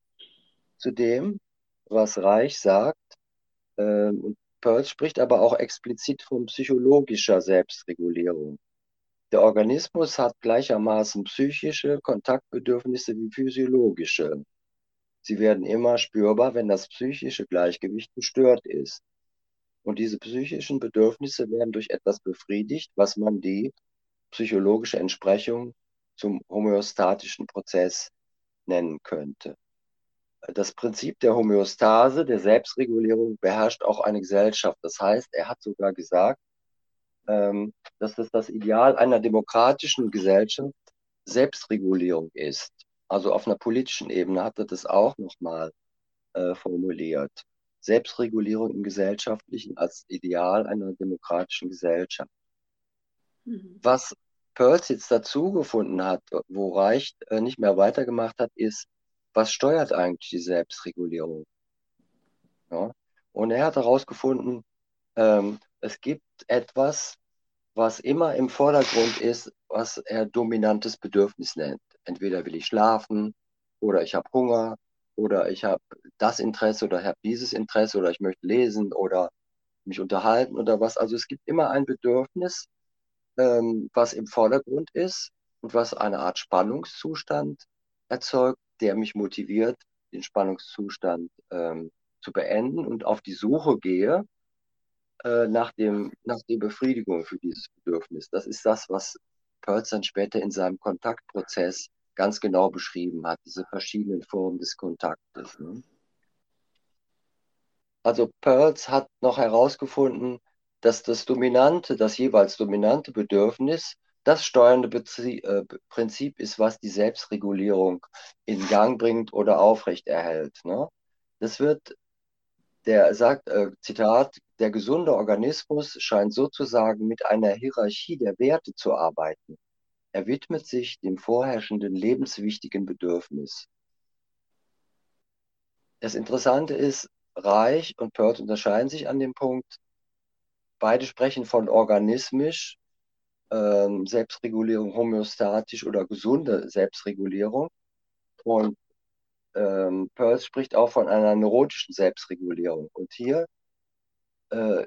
zu dem, was Reich sagt. Ähm, Pearl spricht aber auch explizit von psychologischer Selbstregulierung. Der Organismus hat gleichermaßen psychische Kontaktbedürfnisse wie physiologische. Sie werden immer spürbar, wenn das psychische Gleichgewicht gestört ist. Und diese psychischen Bedürfnisse werden durch etwas befriedigt, was man die psychologische Entsprechung zum homöostatischen Prozess nennen könnte. Das Prinzip der Homöostase, der Selbstregulierung, beherrscht auch eine Gesellschaft. Das heißt, er hat sogar gesagt, ähm, dass es das Ideal einer demokratischen Gesellschaft Selbstregulierung ist. Also auf einer politischen Ebene hat er das auch nochmal äh, formuliert. Selbstregulierung im Gesellschaftlichen als Ideal einer demokratischen Gesellschaft. Mhm. Was Pearls jetzt dazu gefunden hat, wo Reich äh, nicht mehr weitergemacht hat, ist, was steuert eigentlich die Selbstregulierung? Ja? Und er hat herausgefunden, ähm, es gibt etwas, was immer im Vordergrund ist, was er dominantes Bedürfnis nennt. Entweder will ich schlafen oder ich habe Hunger oder ich habe das Interesse oder ich habe dieses Interesse oder ich möchte lesen oder mich unterhalten oder was. Also es gibt immer ein Bedürfnis, ähm, was im Vordergrund ist und was eine Art Spannungszustand erzeugt, der mich motiviert, den Spannungszustand ähm, zu beenden und auf die Suche gehe äh, nach, dem, nach der Befriedigung für dieses Bedürfnis. Das ist das, was Pearls dann später in seinem Kontaktprozess ganz genau beschrieben hat, diese verschiedenen Formen des Kontaktes. Ne? Also Pearls hat noch herausgefunden, dass das dominante, das jeweils dominante Bedürfnis das steuernde Bezie äh, Prinzip ist, was die Selbstregulierung in Gang bringt oder aufrechterhält. Ne? Das wird, der sagt, äh, Zitat, der gesunde Organismus scheint sozusagen mit einer Hierarchie der Werte zu arbeiten. Er widmet sich dem vorherrschenden lebenswichtigen Bedürfnis. Das Interessante ist, Reich und Peirce unterscheiden sich an dem Punkt, beide sprechen von organismisch, ähm, Selbstregulierung, homöostatisch oder gesunde Selbstregulierung. Und ähm, Peirce spricht auch von einer neurotischen Selbstregulierung. Und hier äh,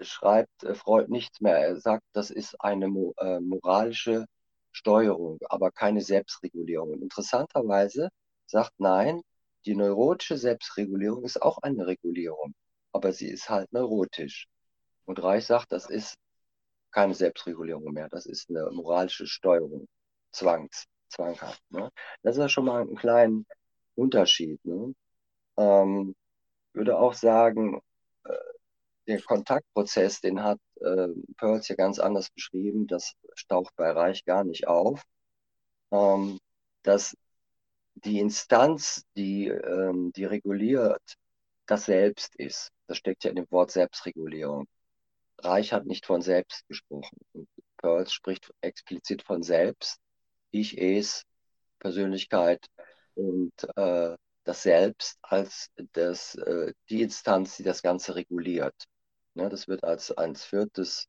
schreibt äh, Freud nichts mehr. Er sagt, das ist eine äh, moralische Steuerung, aber keine Selbstregulierung. Und interessanterweise sagt nein, die neurotische Selbstregulierung ist auch eine Regulierung, aber sie ist halt neurotisch. Und Reich sagt, das ist keine Selbstregulierung mehr, das ist eine moralische Steuerung, Zwangs, zwanghaft. Ne? Das ist ja schon mal ein kleiner Unterschied. Ne? Ähm, würde auch sagen, äh, der Kontaktprozess, den hat äh, Pearls ja ganz anders beschrieben, das taucht bei Reich gar nicht auf, ähm, dass die Instanz, die, ähm, die reguliert, das Selbst ist. Das steckt ja in dem Wort Selbstregulierung. Reich hat nicht von Selbst gesprochen. Und Pearls spricht explizit von Selbst, Ich, Es, Persönlichkeit und äh, das Selbst als das, äh, die Instanz, die das Ganze reguliert. Ja, das wird als, als viertes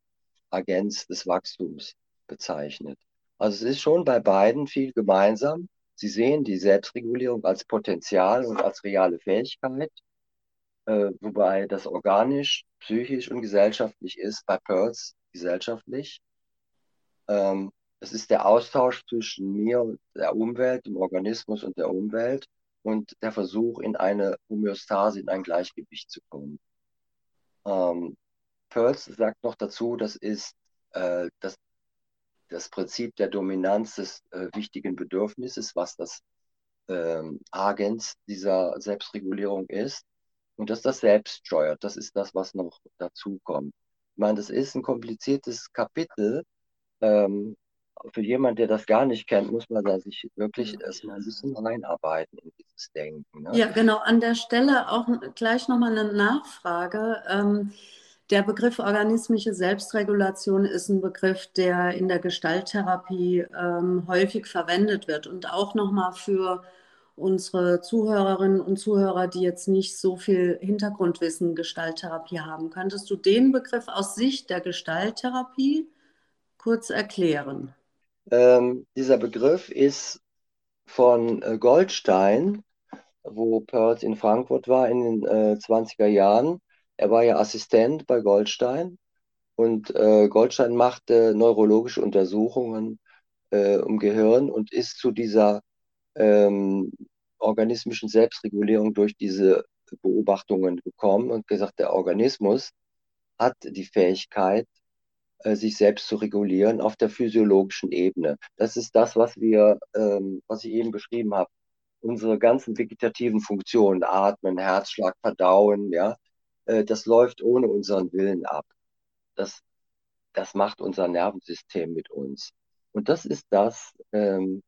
Agenz des Wachstums bezeichnet. Also es ist schon bei beiden viel gemeinsam. Sie sehen die Selbstregulierung als Potenzial und als reale Fähigkeit, äh, wobei das organisch, psychisch und gesellschaftlich ist, bei Pearls gesellschaftlich. Ähm, es ist der Austausch zwischen mir und der Umwelt, dem Organismus und der Umwelt und der Versuch, in eine Homöostase, in ein Gleichgewicht zu kommen. Ähm, Pearls sagt noch dazu, das ist äh, das, das Prinzip der Dominanz des äh, wichtigen Bedürfnisses, was das ähm, Agens dieser Selbstregulierung ist und dass das selbst steuert. Das ist das, was noch dazu kommt. Ich meine, das ist ein kompliziertes Kapitel. Ähm, für jemanden, der das gar nicht kennt, muss man da sich wirklich erstmal ein bisschen reinarbeiten in dieses Denken. Ne? Ja, genau. An der Stelle auch gleich nochmal eine Nachfrage. Ähm, der Begriff organismische Selbstregulation ist ein Begriff, der in der Gestalttherapie ähm, häufig verwendet wird und auch nochmal für unsere Zuhörerinnen und Zuhörer, die jetzt nicht so viel Hintergrundwissen Gestalttherapie haben. Könntest du den Begriff aus Sicht der Gestalttherapie kurz erklären? Ähm, dieser Begriff ist von äh, Goldstein, wo Pearls in Frankfurt war in den äh, 20er Jahren. Er war ja Assistent bei Goldstein und äh, Goldstein machte neurologische Untersuchungen äh, im Gehirn und ist zu dieser ähm, organismischen Selbstregulierung durch diese Beobachtungen gekommen und gesagt, der Organismus hat die Fähigkeit, äh, sich selbst zu regulieren auf der physiologischen Ebene. Das ist das, was wir, ähm, was ich eben beschrieben habe. Unsere ganzen vegetativen Funktionen, Atmen, Herzschlag, Verdauen, ja, äh, das läuft ohne unseren Willen ab. Das, das macht unser Nervensystem mit uns. Und das ist das, ähm,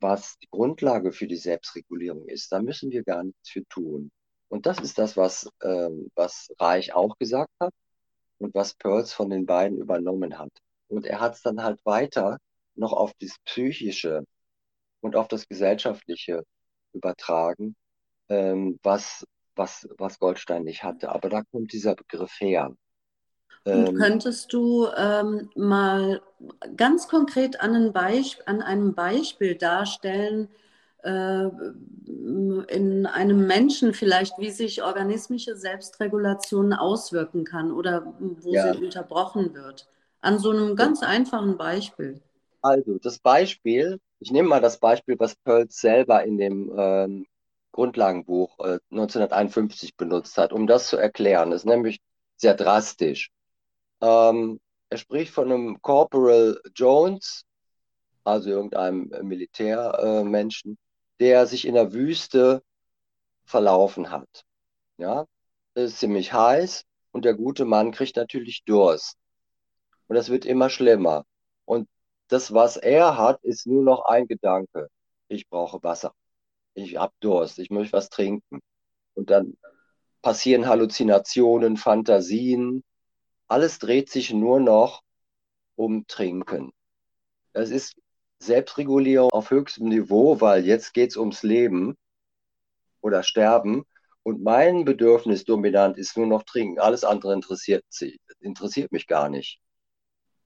was die Grundlage für die Selbstregulierung ist. Da müssen wir gar nichts für tun. Und das ist das, was, ähm, was Reich auch gesagt hat und was Pearls von den beiden übernommen hat. Und er hat es dann halt weiter noch auf das Psychische und auf das Gesellschaftliche übertragen, ähm, was, was, was Goldstein nicht hatte. Aber da kommt dieser Begriff her. Und ähm, könntest du ähm, mal ganz konkret an, ein an, einem Beispiel darstellen, in einem Menschen vielleicht, wie sich organismische Selbstregulation auswirken kann oder wo ja. sie unterbrochen wird. An so einem ganz einfachen Beispiel. Also das Beispiel, ich nehme mal das Beispiel, was Pearls selber in dem ähm, Grundlagenbuch äh, 1951 benutzt hat, um das zu erklären. Das ist nämlich sehr drastisch. Ähm, er spricht von einem Corporal Jones, also irgendeinem Militärmenschen, der sich in der Wüste verlaufen hat. Ja, es ist ziemlich heiß und der gute Mann kriegt natürlich Durst. Und das wird immer schlimmer. Und das, was er hat, ist nur noch ein Gedanke. Ich brauche Wasser. Ich habe Durst. Ich möchte was trinken. Und dann passieren Halluzinationen, Fantasien. Alles dreht sich nur noch um Trinken. Es ist Selbstregulierung auf höchstem Niveau, weil jetzt geht es ums Leben oder Sterben. Und mein Bedürfnis dominant ist nur noch Trinken. Alles andere interessiert, interessiert mich gar nicht.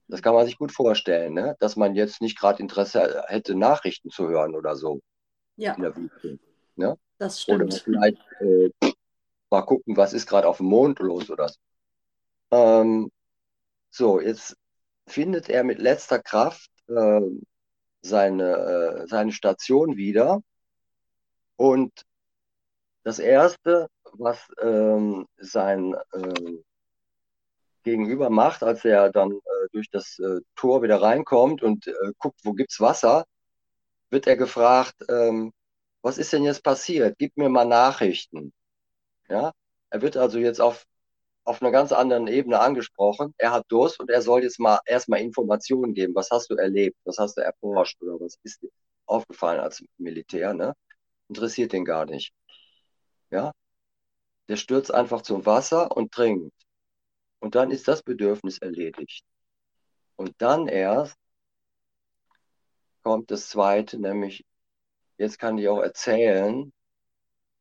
Das kann man sich gut vorstellen, ne? dass man jetzt nicht gerade Interesse hätte, Nachrichten zu hören oder so. Ja. Wüste, ne? Das stimmt. Oder vielleicht äh, mal gucken, was ist gerade auf dem Mond los oder so. Ähm, so, jetzt findet er mit letzter Kraft äh, seine, äh, seine Station wieder. Und das Erste, was ähm, sein ähm, Gegenüber macht, als er dann äh, durch das äh, Tor wieder reinkommt und äh, guckt, wo gibt's Wasser, wird er gefragt, ähm, was ist denn jetzt passiert? Gib mir mal Nachrichten. Ja, er wird also jetzt auf, auf einer ganz anderen Ebene angesprochen. Er hat Durst und er soll jetzt mal erstmal Informationen geben. Was hast du erlebt? Was hast du erforscht? Oder was ist dir aufgefallen als Militär? Ne? Interessiert den gar nicht. Ja, der stürzt einfach zum Wasser und trinkt. Und dann ist das Bedürfnis erledigt. Und dann erst kommt das Zweite, nämlich jetzt kann ich auch erzählen,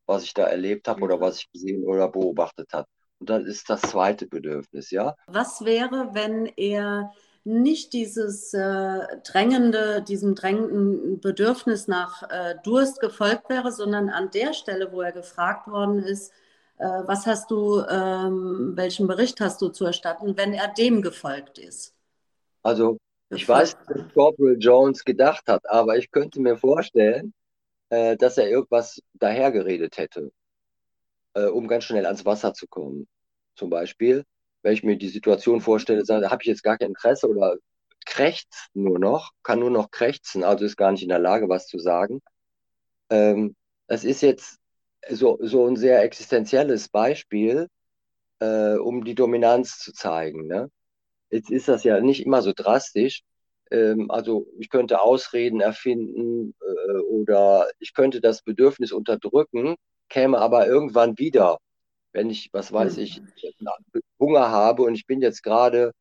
was ich da erlebt habe oder was ich gesehen oder beobachtet habe. Und dann ist das zweite Bedürfnis, ja. Was wäre, wenn er nicht dieses äh, drängende, diesem drängenden Bedürfnis nach äh, Durst gefolgt wäre, sondern an der Stelle, wo er gefragt worden ist, äh, was hast du, ähm, welchen Bericht hast du zu erstatten, wenn er dem gefolgt ist? Also ich weiß, was Corporal Jones gedacht hat, aber ich könnte mir vorstellen, äh, dass er irgendwas dahergeredet hätte, äh, um ganz schnell ans Wasser zu kommen. Zum Beispiel, wenn ich mir die Situation vorstelle, da habe ich jetzt gar kein Interesse oder krächzt nur noch, kann nur noch krächzen, also ist gar nicht in der Lage, was zu sagen. Ähm, das ist jetzt so, so ein sehr existenzielles Beispiel, äh, um die Dominanz zu zeigen. Ne? Jetzt ist das ja nicht immer so drastisch. Ähm, also ich könnte Ausreden erfinden äh, oder ich könnte das Bedürfnis unterdrücken, käme aber irgendwann wieder. Wenn ich, was weiß hm. ich, Hunger habe und ich bin jetzt gerade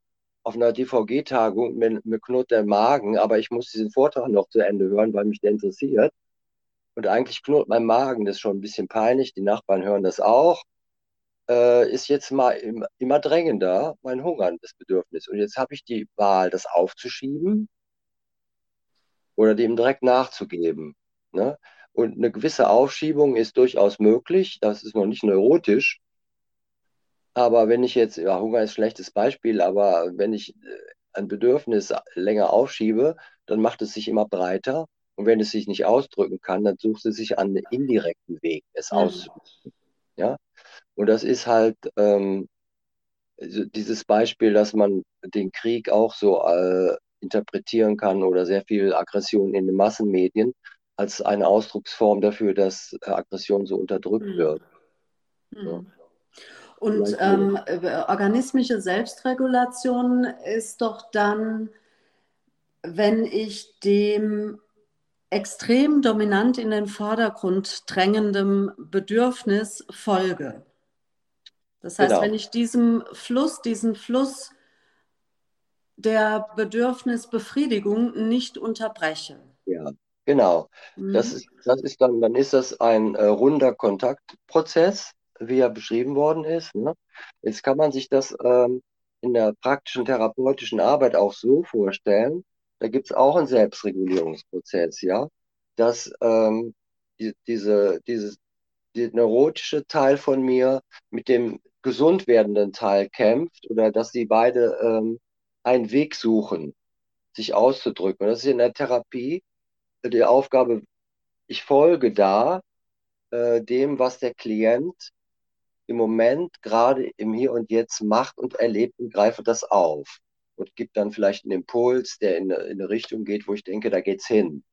auf einer DVG-Tagung, mir, mir knurrt der Magen, aber ich muss diesen Vortrag noch zu Ende hören, weil mich der interessiert. Und eigentlich knurrt mein Magen, das ist schon ein bisschen peinlich, die Nachbarn hören das auch. Äh, ist jetzt mal im, immer drängender, mein hungerndes Bedürfnis. Und jetzt habe ich die Wahl, das aufzuschieben oder dem direkt nachzugeben. Ne? Und eine gewisse Aufschiebung ist durchaus möglich, das ist noch nicht neurotisch. Aber wenn ich jetzt, ja, Hunger ist ein schlechtes Beispiel, aber wenn ich äh, ein Bedürfnis länger aufschiebe, dann macht es sich immer breiter und wenn es sich nicht ausdrücken kann, dann sucht es sich einen indirekten Weg, es mhm. auszudrücken. Ja? Und das ist halt ähm, dieses Beispiel, dass man den Krieg auch so äh, interpretieren kann oder sehr viel Aggression in den Massenmedien als eine Ausdrucksform dafür, dass äh, Aggression so unterdrückt mhm. wird. Mhm. Ja. Und ähm, organismische Selbstregulation ist doch dann, wenn ich dem extrem dominant in den Vordergrund drängendem Bedürfnis folge. Das heißt, genau. wenn ich diesem Fluss, diesen Fluss der Bedürfnisbefriedigung nicht unterbreche. Ja, genau. Mhm. Das, ist, das ist dann, dann ist das ein äh, runder Kontaktprozess, wie er beschrieben worden ist. Ne? Jetzt kann man sich das ähm, in der praktischen therapeutischen Arbeit auch so vorstellen, da gibt es auch einen Selbstregulierungsprozess, ja, dass ähm, die, diese, dieses, der neurotische Teil von mir mit dem gesund werdenden Teil kämpft oder dass sie beide ähm, einen Weg suchen, sich auszudrücken. Und das ist in der Therapie die Aufgabe, ich folge da äh, dem, was der Klient im Moment gerade im Hier und Jetzt macht und erlebt und greife das auf und gibt dann vielleicht einen Impuls, der in, in eine Richtung geht, wo ich denke, da geht's hin.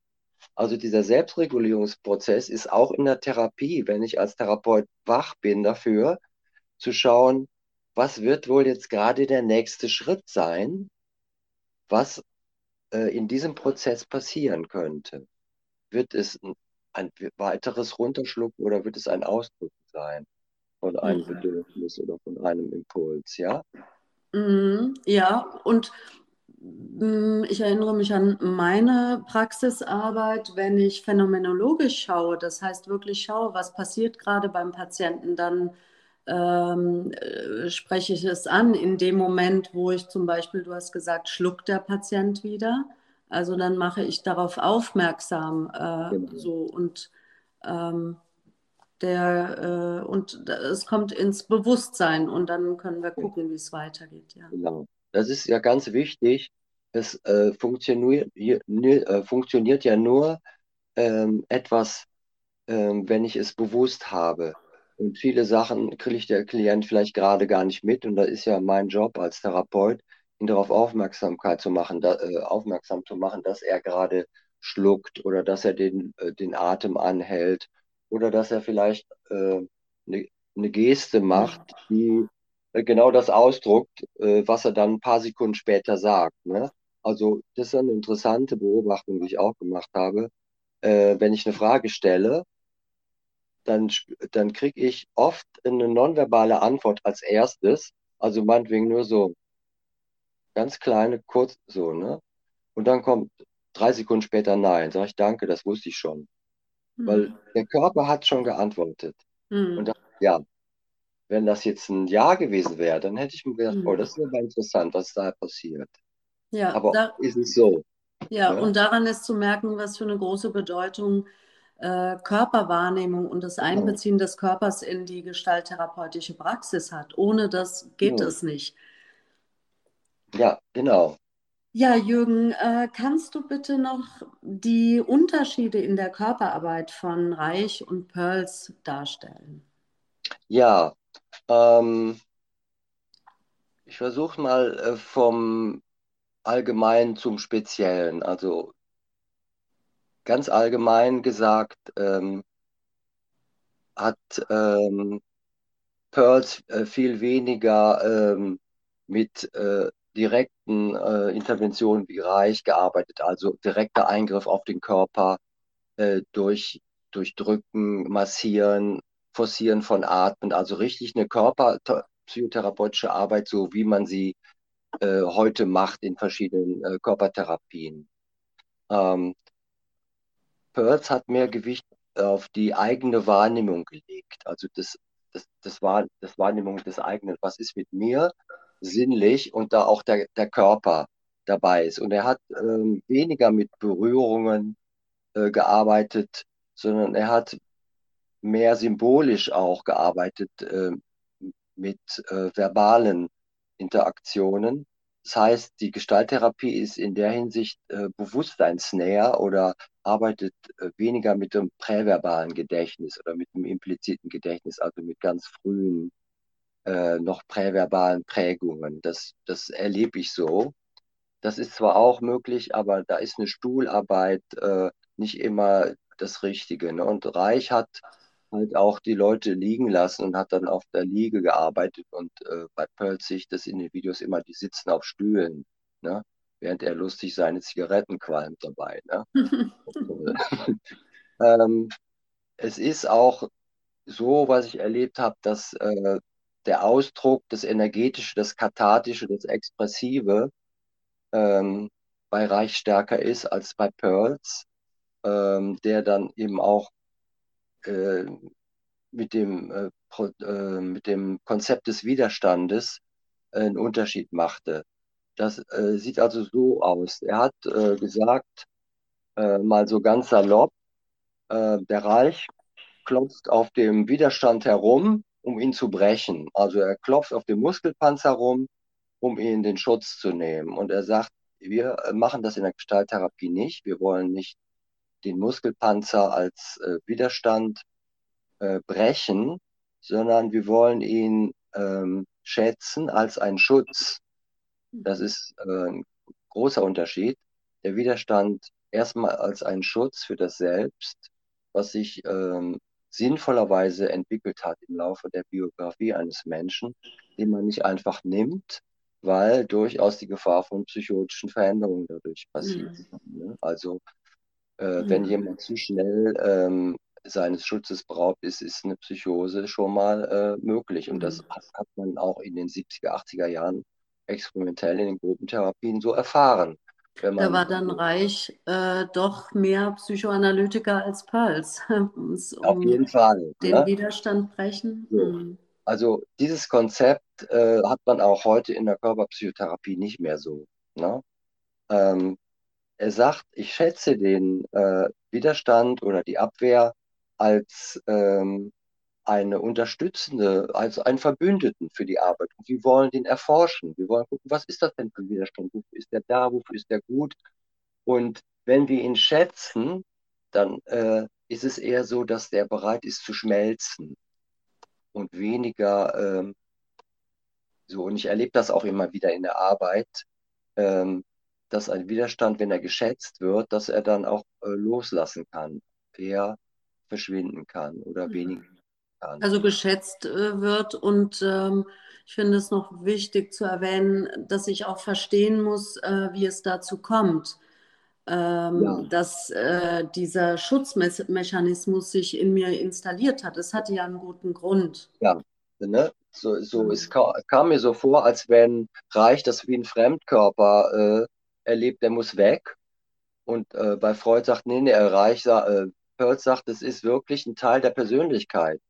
Also dieser Selbstregulierungsprozess ist auch in der Therapie, wenn ich als Therapeut wach bin dafür, zu schauen, was wird wohl jetzt gerade der nächste Schritt sein, was in diesem Prozess passieren könnte. Wird es ein, weiteres Runterschlucken oder wird es ein Ausdruck sein von einem mhm. Bedürfnis oder von einem Impuls, ja? Mhm, ja, und hm, ich erinnere mich an meine Praxisarbeit, wenn ich phänomenologisch schaue, das heißt wirklich schaue, was passiert gerade beim Patienten, dann ähm, äh, spreche ich es an in dem Moment, wo ich zum Beispiel, du hast gesagt, schluckt der Patient wieder. Also dann mache ich darauf aufmerksam äh, genau. so und ähm, der äh, und es kommt ins Bewusstsein und dann können wir gucken, wie es weitergeht. Ja. Genau. Das ist ja ganz wichtig. Es äh, funktioniert, äh, funktioniert ja nur ähm, etwas, ähm, wenn ich es bewusst habe. Und viele Sachen kriegt der Klient vielleicht gerade gar nicht mit. Und da ist ja mein Job als Therapeut, ihn darauf Aufmerksamkeit zu machen, da, äh, aufmerksam zu machen, dass er gerade schluckt oder dass er den, äh, den Atem anhält oder dass er vielleicht eine äh, ne, ne Geste macht, die äh, genau das ausdruckt, äh, was er dann ein paar Sekunden später sagt. Ne? Also das ist eine interessante Beobachtung, die ich auch gemacht habe. Äh, wenn ich eine Frage stelle, dann, dann kriege ich oft eine nonverbale Antwort als erstes, also meinetwegen nur so ganz kleine, kurz so, ne? Und dann kommt drei Sekunden später Nein. Sage ich Danke, das wusste ich schon. Mhm. Weil der Körper hat schon geantwortet. Mhm. Und dann, ja, wenn das jetzt ein Ja gewesen wäre, dann hätte ich mir gedacht, mhm. oh, das ist aber interessant, was da passiert. Ja, aber da, ist es so. Ja, ja, und daran ist zu merken, was für eine große Bedeutung äh, Körperwahrnehmung und das Einbeziehen ja. des Körpers in die gestalttherapeutische Praxis hat. Ohne das geht ja. es nicht. Ja, genau. Ja, Jürgen, äh, kannst du bitte noch die Unterschiede in der Körperarbeit von Reich und Pearls darstellen? Ja, ähm, ich versuche mal äh, vom Allgemeinen zum Speziellen. Also ganz allgemein gesagt, ähm, hat ähm, Pearls äh, viel weniger ähm, mit äh, direkten äh, Interventionen wie Reich gearbeitet, also direkter Eingriff auf den Körper äh, durch, durch Drücken, Massieren, Forcieren von Atmen, also richtig eine körperpsychotherapeutische Arbeit, so wie man sie äh, heute macht in verschiedenen äh, Körpertherapien. Ähm, Pearls hat mehr Gewicht auf die eigene Wahrnehmung gelegt, also das, das, das, war, das Wahrnehmung des eigenen, was ist mit mir sinnlich und da auch der, der Körper dabei ist. Und er hat ähm, weniger mit Berührungen äh, gearbeitet, sondern er hat mehr symbolisch auch gearbeitet äh, mit äh, verbalen Interaktionen. Das heißt, die Gestalttherapie ist in der Hinsicht äh, bewusstseinsnäher oder arbeitet äh, weniger mit dem präverbalen Gedächtnis oder mit dem impliziten Gedächtnis, also mit ganz frühen, äh, noch präverbalen Prägungen. Das, das erlebe ich so. Das ist zwar auch möglich, aber da ist eine Stuhlarbeit äh, nicht immer das Richtige. Ne? Und Reich hat halt auch die Leute liegen lassen und hat dann auf der Liege gearbeitet. Und äh, bei Pearl sich das in den Videos immer, die sitzen auf Stühlen, ne? während er lustig seine Zigaretten qualmt dabei. Ne? (laughs) (laughs) ähm, es ist auch so, was ich erlebt habe, dass äh, der Ausdruck, das Energetische, das Kathartische, das Expressive ähm, bei Reich stärker ist als bei Pearls, ähm, der dann eben auch äh, mit, dem, äh, äh, mit dem Konzept des Widerstandes äh, einen Unterschied machte. Das sieht also so aus. Er hat gesagt, mal so ganz salopp, der Reich klopft auf dem Widerstand herum, um ihn zu brechen. Also er klopft auf dem Muskelpanzer rum, um ihn in den Schutz zu nehmen. Und er sagt, wir machen das in der Gestalttherapie nicht. Wir wollen nicht den Muskelpanzer als äh, Widerstand äh, brechen, sondern wir wollen ihn ähm, schätzen als einen Schutz. Das ist äh, ein großer Unterschied. Der Widerstand erstmal als ein Schutz für das Selbst, was sich ähm, sinnvollerweise entwickelt hat im Laufe der Biografie eines Menschen, den man nicht einfach nimmt, weil durchaus die Gefahr von psychotischen Veränderungen dadurch passiert. Mhm. Also äh, mhm. wenn jemand zu schnell ähm, seines Schutzes beraubt ist, ist eine Psychose schon mal äh, möglich. Und das Mhm. hat, man auch in den 70er, 80er Jahren experimentell in den Gruppentherapien so erfahren. Da war dann Reich äh, doch mehr Psychoanalytiker als Pearls. (laughs) Uns auf um jeden Fall. den Ne? Widerstand brechen. So. Mhm. Also dieses Konzept äh, hat man auch heute in der Körperpsychotherapie nicht mehr so. Ne? Ähm, er sagt, ich schätze den äh, Widerstand oder die Abwehr als ähm, eine unterstützende, als einen Verbündeten für die Arbeit. Und wir wollen den erforschen. Wir wollen gucken, was ist das denn für ein Widerstand? Wofür ist der da? Wofür ist der gut? Und wenn wir ihn schätzen, dann äh, ist es eher so, dass der bereit ist zu schmelzen und weniger ähm, so. Und ich erlebe das auch immer wieder in der Arbeit, ähm, dass ein Widerstand, wenn er geschätzt wird, dass er dann auch äh, loslassen kann, eher verschwinden kann oder weniger kann. Also geschätzt äh, wird und ähm, ich finde es noch wichtig zu erwähnen, dass ich auch verstehen muss, äh, wie es dazu kommt, ähm, Ja. dass äh, dieser Schutzmechanismus sich in mir installiert hat. Es hatte ja einen guten Grund. Ne? So, so Mhm. es ka kam mir so vor, als wenn Reich das wie ein Fremdkörper äh, erlebt, der muss weg. Und äh, bei Freud sagt, nee, nee, Reich, äh, sagt, es ist wirklich ein Teil der Persönlichkeit.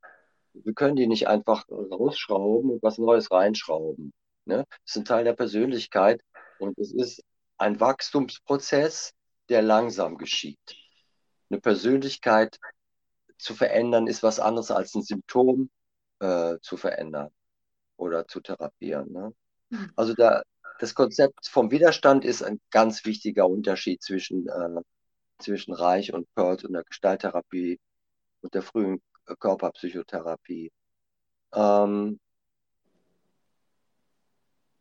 Wir können die nicht einfach rausschrauben und was Neues reinschrauben. Ne? Es ist ein Teil der Persönlichkeit und es ist ein Wachstumsprozess, der langsam geschieht. Eine Persönlichkeit zu verändern ist was anderes als ein Symptom äh, zu verändern oder zu therapieren. Ne? Mhm. Also da, das Konzept vom Widerstand ist ein ganz wichtiger Unterschied zwischen, äh, zwischen Reich und Pearls und der Gestalttherapie und der frühen äh, Körperpsychotherapie. Ähm,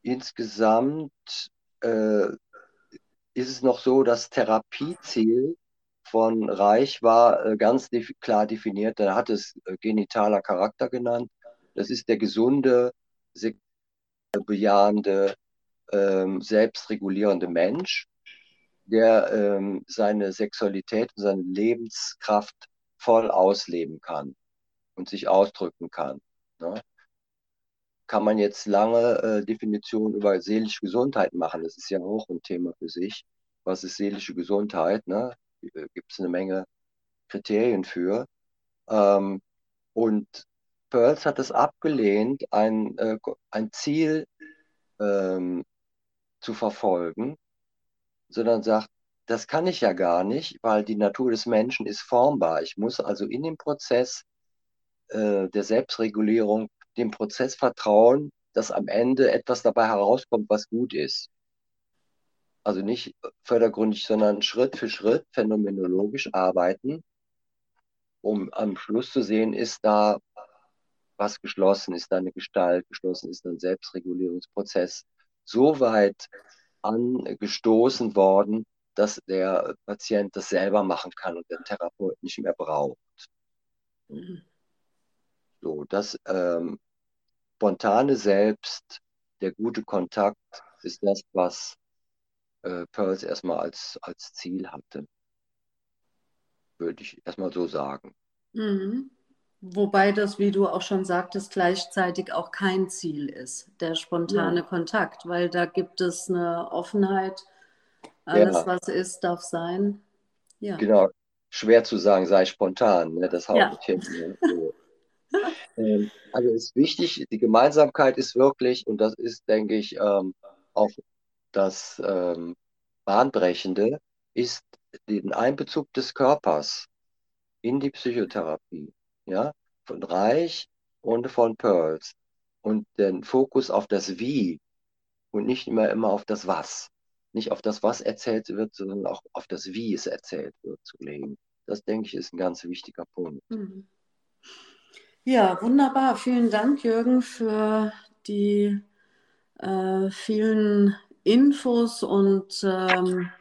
insgesamt äh, ist es noch so, das Therapieziel von Reich war äh, ganz def klar definiert. Er hat es äh, genitaler Charakter genannt. Das ist der gesunde, bejahende, ähm, selbstregulierende Mensch, der ähm, seine Sexualität und seine Lebenskraft voll ausleben kann und sich ausdrücken kann. Ne? Kann man jetzt lange äh, Definitionen über seelische Gesundheit machen. Das ist ja auch ein Thema für sich. Was ist seelische Gesundheit? Ne? Gibt es eine Menge Kriterien für. Ähm, und Pearls hat es abgelehnt, ein, äh, ein Ziel ähm, zu verfolgen, sondern sagt, das kann ich ja gar nicht, weil die Natur des Menschen ist formbar. Ich muss also in dem Prozess äh, der Selbstregulierung dem Prozess vertrauen, dass am Ende etwas dabei herauskommt, was gut ist. Also nicht fördergründig, sondern Schritt für Schritt phänomenologisch arbeiten, um am Schluss zu sehen, ist da was geschlossen, ist da eine Gestalt geschlossen, ist da ein Selbstregulierungsprozess so weit angestoßen worden, dass der Patient das selber machen kann und der Therapeut nicht mehr braucht. Mhm. So, das ähm, spontane Selbst, der gute Kontakt ist das, was äh, Pearls erstmal als, als Ziel hatte. Würde ich erstmal so sagen. Mhm. Wobei das, wie du auch schon sagtest, gleichzeitig auch kein Ziel ist, der spontane Ja. Kontakt, weil da gibt es eine Offenheit. Alles, Ja. was ist, darf sein. Ja. Genau, schwer zu sagen, sei spontan, ne? das haut Ja. nicht hin. Ne? So. ähm, also ist wichtig, die Gemeinsamkeit ist wirklich, und das ist, denke ich, ähm, auch das ähm, Bahnbrechende, ist den Einbezug des Körpers in die Psychotherapie, ja, von Reich und von Pearls und den Fokus auf das Wie und nicht immer immer auf das Was. Nicht auf das, was erzählt wird, sondern auch auf das, wie es erzählt wird, zu legen. Das, denke ich, ist ein ganz wichtiger Punkt. Mhm. Ja, wunderbar. Vielen Dank, Jürgen, für die äh, vielen Infos und ähm,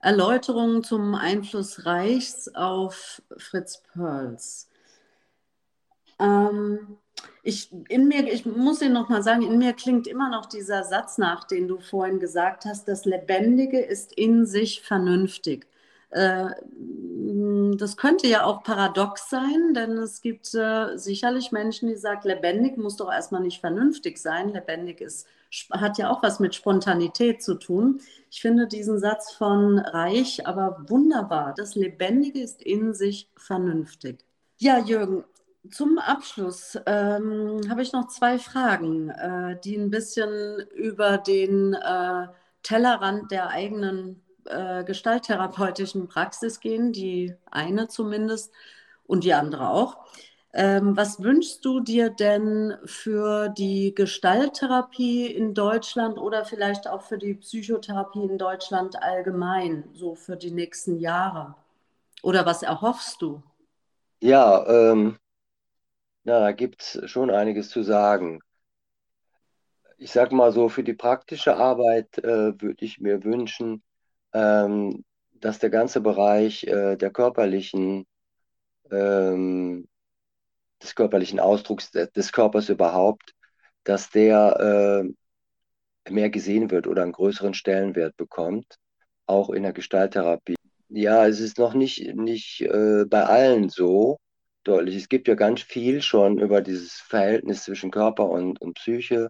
Erläuterungen zum Einfluss Reichs auf Fritz Perls. Ähm, ich, in mir, ich muss Ihnen noch mal sagen, in mir klingt immer noch dieser Satz nach, den du vorhin gesagt hast, das Lebendige ist in sich vernünftig. Äh, das könnte ja auch paradox sein, denn es gibt äh, sicherlich Menschen, die sagen, lebendig muss doch erstmal nicht vernünftig sein. Lebendig ist, hat ja auch was mit Spontanität zu tun. Ich finde diesen Satz von Reich aber wunderbar. Das Lebendige ist in sich vernünftig. Ja, Jürgen, zum Abschluss ähm, habe ich noch zwei Fragen, äh, die ein bisschen über den äh, Tellerrand der eigenen äh, gestalttherapeutischen Praxis gehen, die eine zumindest und die andere auch. Ähm, was wünschst du dir denn für die Gestalttherapie in Deutschland oder vielleicht auch für die Psychotherapie in Deutschland allgemein, so für die nächsten Jahre? Oder was erhoffst du? Ja, ähm, na, da gibt es schon einiges zu sagen. Ich sage mal so, für die praktische Arbeit äh, würde ich mir wünschen, ähm, dass der ganze Bereich äh, der körperlichen, ähm, des körperlichen Ausdrucks des, des Körpers überhaupt, dass der äh, mehr gesehen wird oder einen größeren Stellenwert bekommt, auch in der Gestalttherapie. Ja, es ist noch nicht, nicht äh, bei allen so deutlich. Es gibt ja ganz viel schon über dieses Verhältnis zwischen Körper und, und Psyche,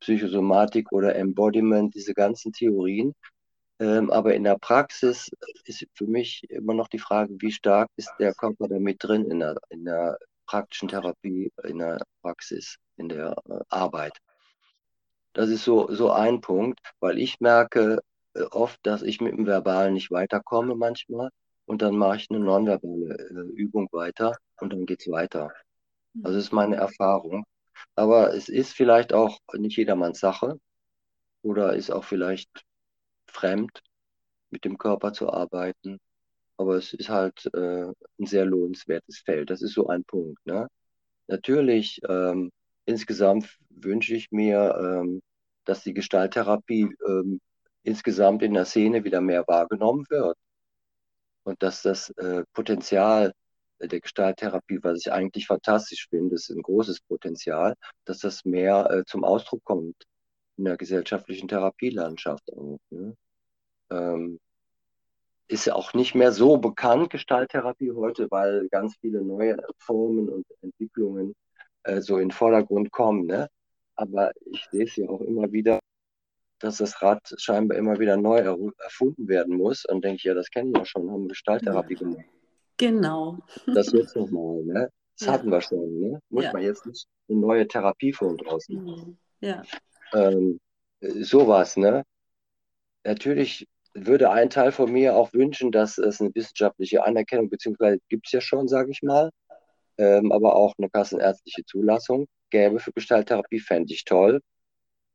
Psychosomatik oder Embodiment, diese ganzen Theorien. Ähm, aber in der Praxis ist für mich immer noch die Frage, wie stark ist der Körper da mit drin in der, in der praktischen Therapie, in der Praxis, in der äh, Arbeit. Das ist so, so ein Punkt, weil ich merke äh, oft, dass ich mit dem Verbalen nicht weiterkomme manchmal und dann mache ich eine nonverbale äh, Übung weiter und dann geht es weiter. Also das ist meine Erfahrung. Aber es ist vielleicht auch nicht jedermanns Sache oder ist auch vielleicht fremd, mit dem Körper zu arbeiten. Aber es ist halt äh, ein sehr lohnenswertes Feld. Das ist so ein Punkt. Ne? Natürlich, ähm, insgesamt wünsche ich mir, ähm, dass die Gestalttherapie ähm, insgesamt in der Szene wieder mehr wahrgenommen wird. Und dass das äh, Potenzial der Gestalttherapie, was ich eigentlich fantastisch finde, ist ein großes Potenzial, dass das mehr äh, zum Ausdruck kommt in der gesellschaftlichen Therapielandschaft auch. Ne? ähm, ist auch nicht mehr so bekannt, Gestalttherapie heute, weil ganz viele neue Formen und Entwicklungen äh, so in den Vordergrund kommen. Ne? Aber ich sehe es ja auch immer wieder, dass das Rad scheinbar immer wieder neu er erfunden werden muss. Und denke ich, ja, das kenne ich ja schon, haben Gestalttherapie gemacht. Genau. Das jetzt nochmal, ne? Das ja. hatten wir schon, ne? Muss ja. man jetzt nicht eine neue Therapieform draus machen. Mhm. Ja. Ähm, sowas, ne? Natürlich würde ein Teil von mir auch wünschen, dass es eine wissenschaftliche Anerkennung, beziehungsweise gibt es ja schon, sage ich mal, ähm, aber auch eine kassenärztliche Zulassung gäbe für Gestalttherapie, fände ich toll.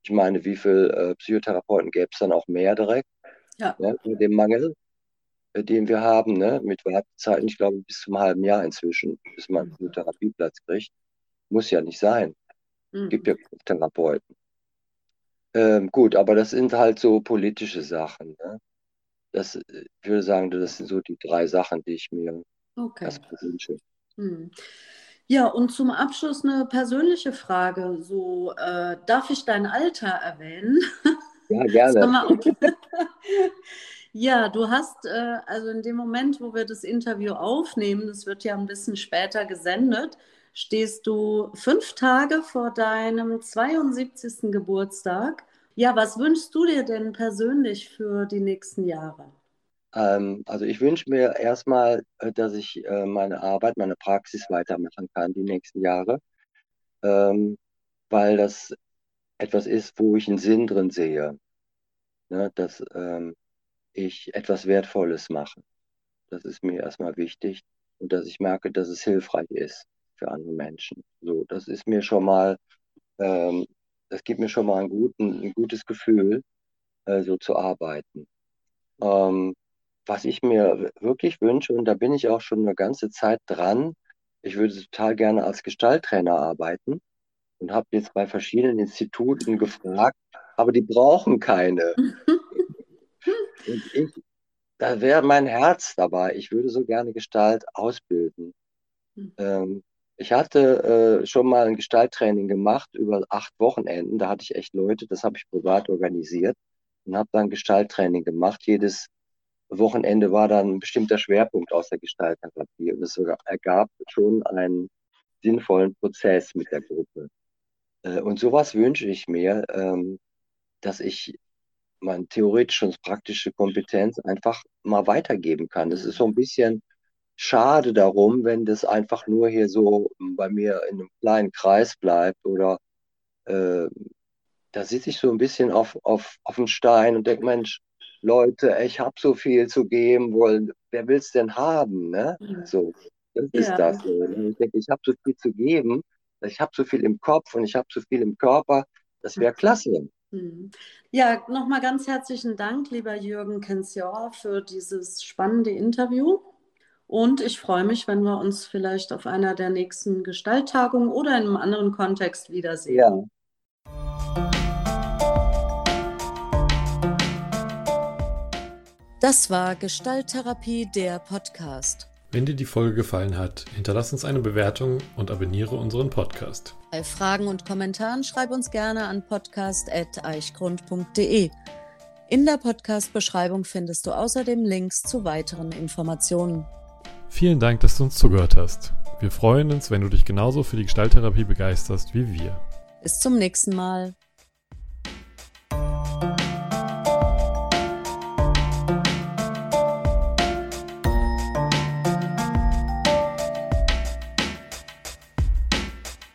Ich meine, wie viele äh, Psychotherapeuten gäbe es dann auch mehr direkt? Ja. Ne, mit dem Mangel, äh, den wir haben, ne, mit Wartezeiten, ich glaube, bis zum halben Jahr inzwischen, bis man einen Therapieplatz kriegt. Muss ja nicht sein. Mhm. Gibt ja Therapeuten. Ähm, gut, aber das sind halt so politische Sachen. Ne? Das, äh, ich würde sagen, das sind so die drei Sachen, die ich mir okay. erstmal wünsche. Hm. Ja, und zum Abschluss eine persönliche Frage. So, äh, darf ich dein Alter erwähnen? Ja, gerne. (laughs) ja, du hast, äh, also in dem Moment, wo wir das Interview aufnehmen, das wird ja ein bisschen später gesendet, stehst du fünf Tage vor deinem 72. Geburtstag. Ja, was wünschst du dir denn persönlich für die nächsten Jahre? Ähm, also ich wünsche mir erstmal, äh, dass ich äh, meine Arbeit, meine Praxis weitermachen kann die nächsten Jahre, ähm, weil das etwas ist, wo ich einen Sinn drin sehe, ne, dass ähm, ich etwas Wertvolles mache. Das ist mir erstmal wichtig und dass ich merke, dass es hilfreich ist für andere Menschen. So, das ist mir schon mal ähm, das gibt mir schon mal ein, guten, ein gutes Gefühl, äh, so zu arbeiten. Ähm, was ich mir wirklich wünsche, und da bin ich auch schon eine ganze Zeit dran, ich würde total gerne als Gestalttrainer arbeiten und habe jetzt bei verschiedenen Instituten gefragt, aber die brauchen keine. (laughs) und ich, da wäre mein Herz dabei. Ich würde so gerne Gestalt ausbilden. Hm. Ähm, ich hatte äh, schon mal ein Gestalttraining gemacht über acht Wochenenden. Da hatte ich echt Leute, das habe ich privat organisiert und habe dann Gestalttraining gemacht. Jedes Wochenende war dann ein bestimmter Schwerpunkt aus der Gestalttherapie und es ergab schon einen sinnvollen Prozess mit der Gruppe. Äh, und sowas wünsche ich mir, ähm, dass ich meine theoretische und praktische Kompetenz einfach mal weitergeben kann. Das ist so ein bisschen schade darum, wenn das einfach nur hier so bei mir in einem kleinen Kreis bleibt oder äh, da sitze ich so ein bisschen auf, auf, auf dem Stein und denke, Mensch, Leute, ich habe so viel zu geben wollen, wer will es denn haben? Ne? Ja. So, das ja. ist das. Ich denke, ich habe so viel zu geben, ich habe so viel im Kopf und ich habe so viel im Körper, das wäre klasse. Hm. Ja, nochmal ganz herzlichen Dank, lieber Jürgen Kensior, für dieses spannende Interview. Und ich freue mich, wenn wir uns vielleicht auf einer der nächsten Gestalttagungen oder in einem anderen Kontext wiedersehen. Ja. Das war Gestalttherapie, der Podcast. Wenn dir die Folge gefallen hat, hinterlass uns eine Bewertung und abonniere unseren Podcast. Bei Fragen und Kommentaren schreib uns gerne an podcast.eichgrund.de. In der Podcast-Beschreibung findest du außerdem Links zu weiteren Informationen. Vielen Dank, dass du uns zugehört hast. Wir freuen uns, wenn du dich genauso für die Gestalttherapie begeisterst wie wir. Bis zum nächsten Mal.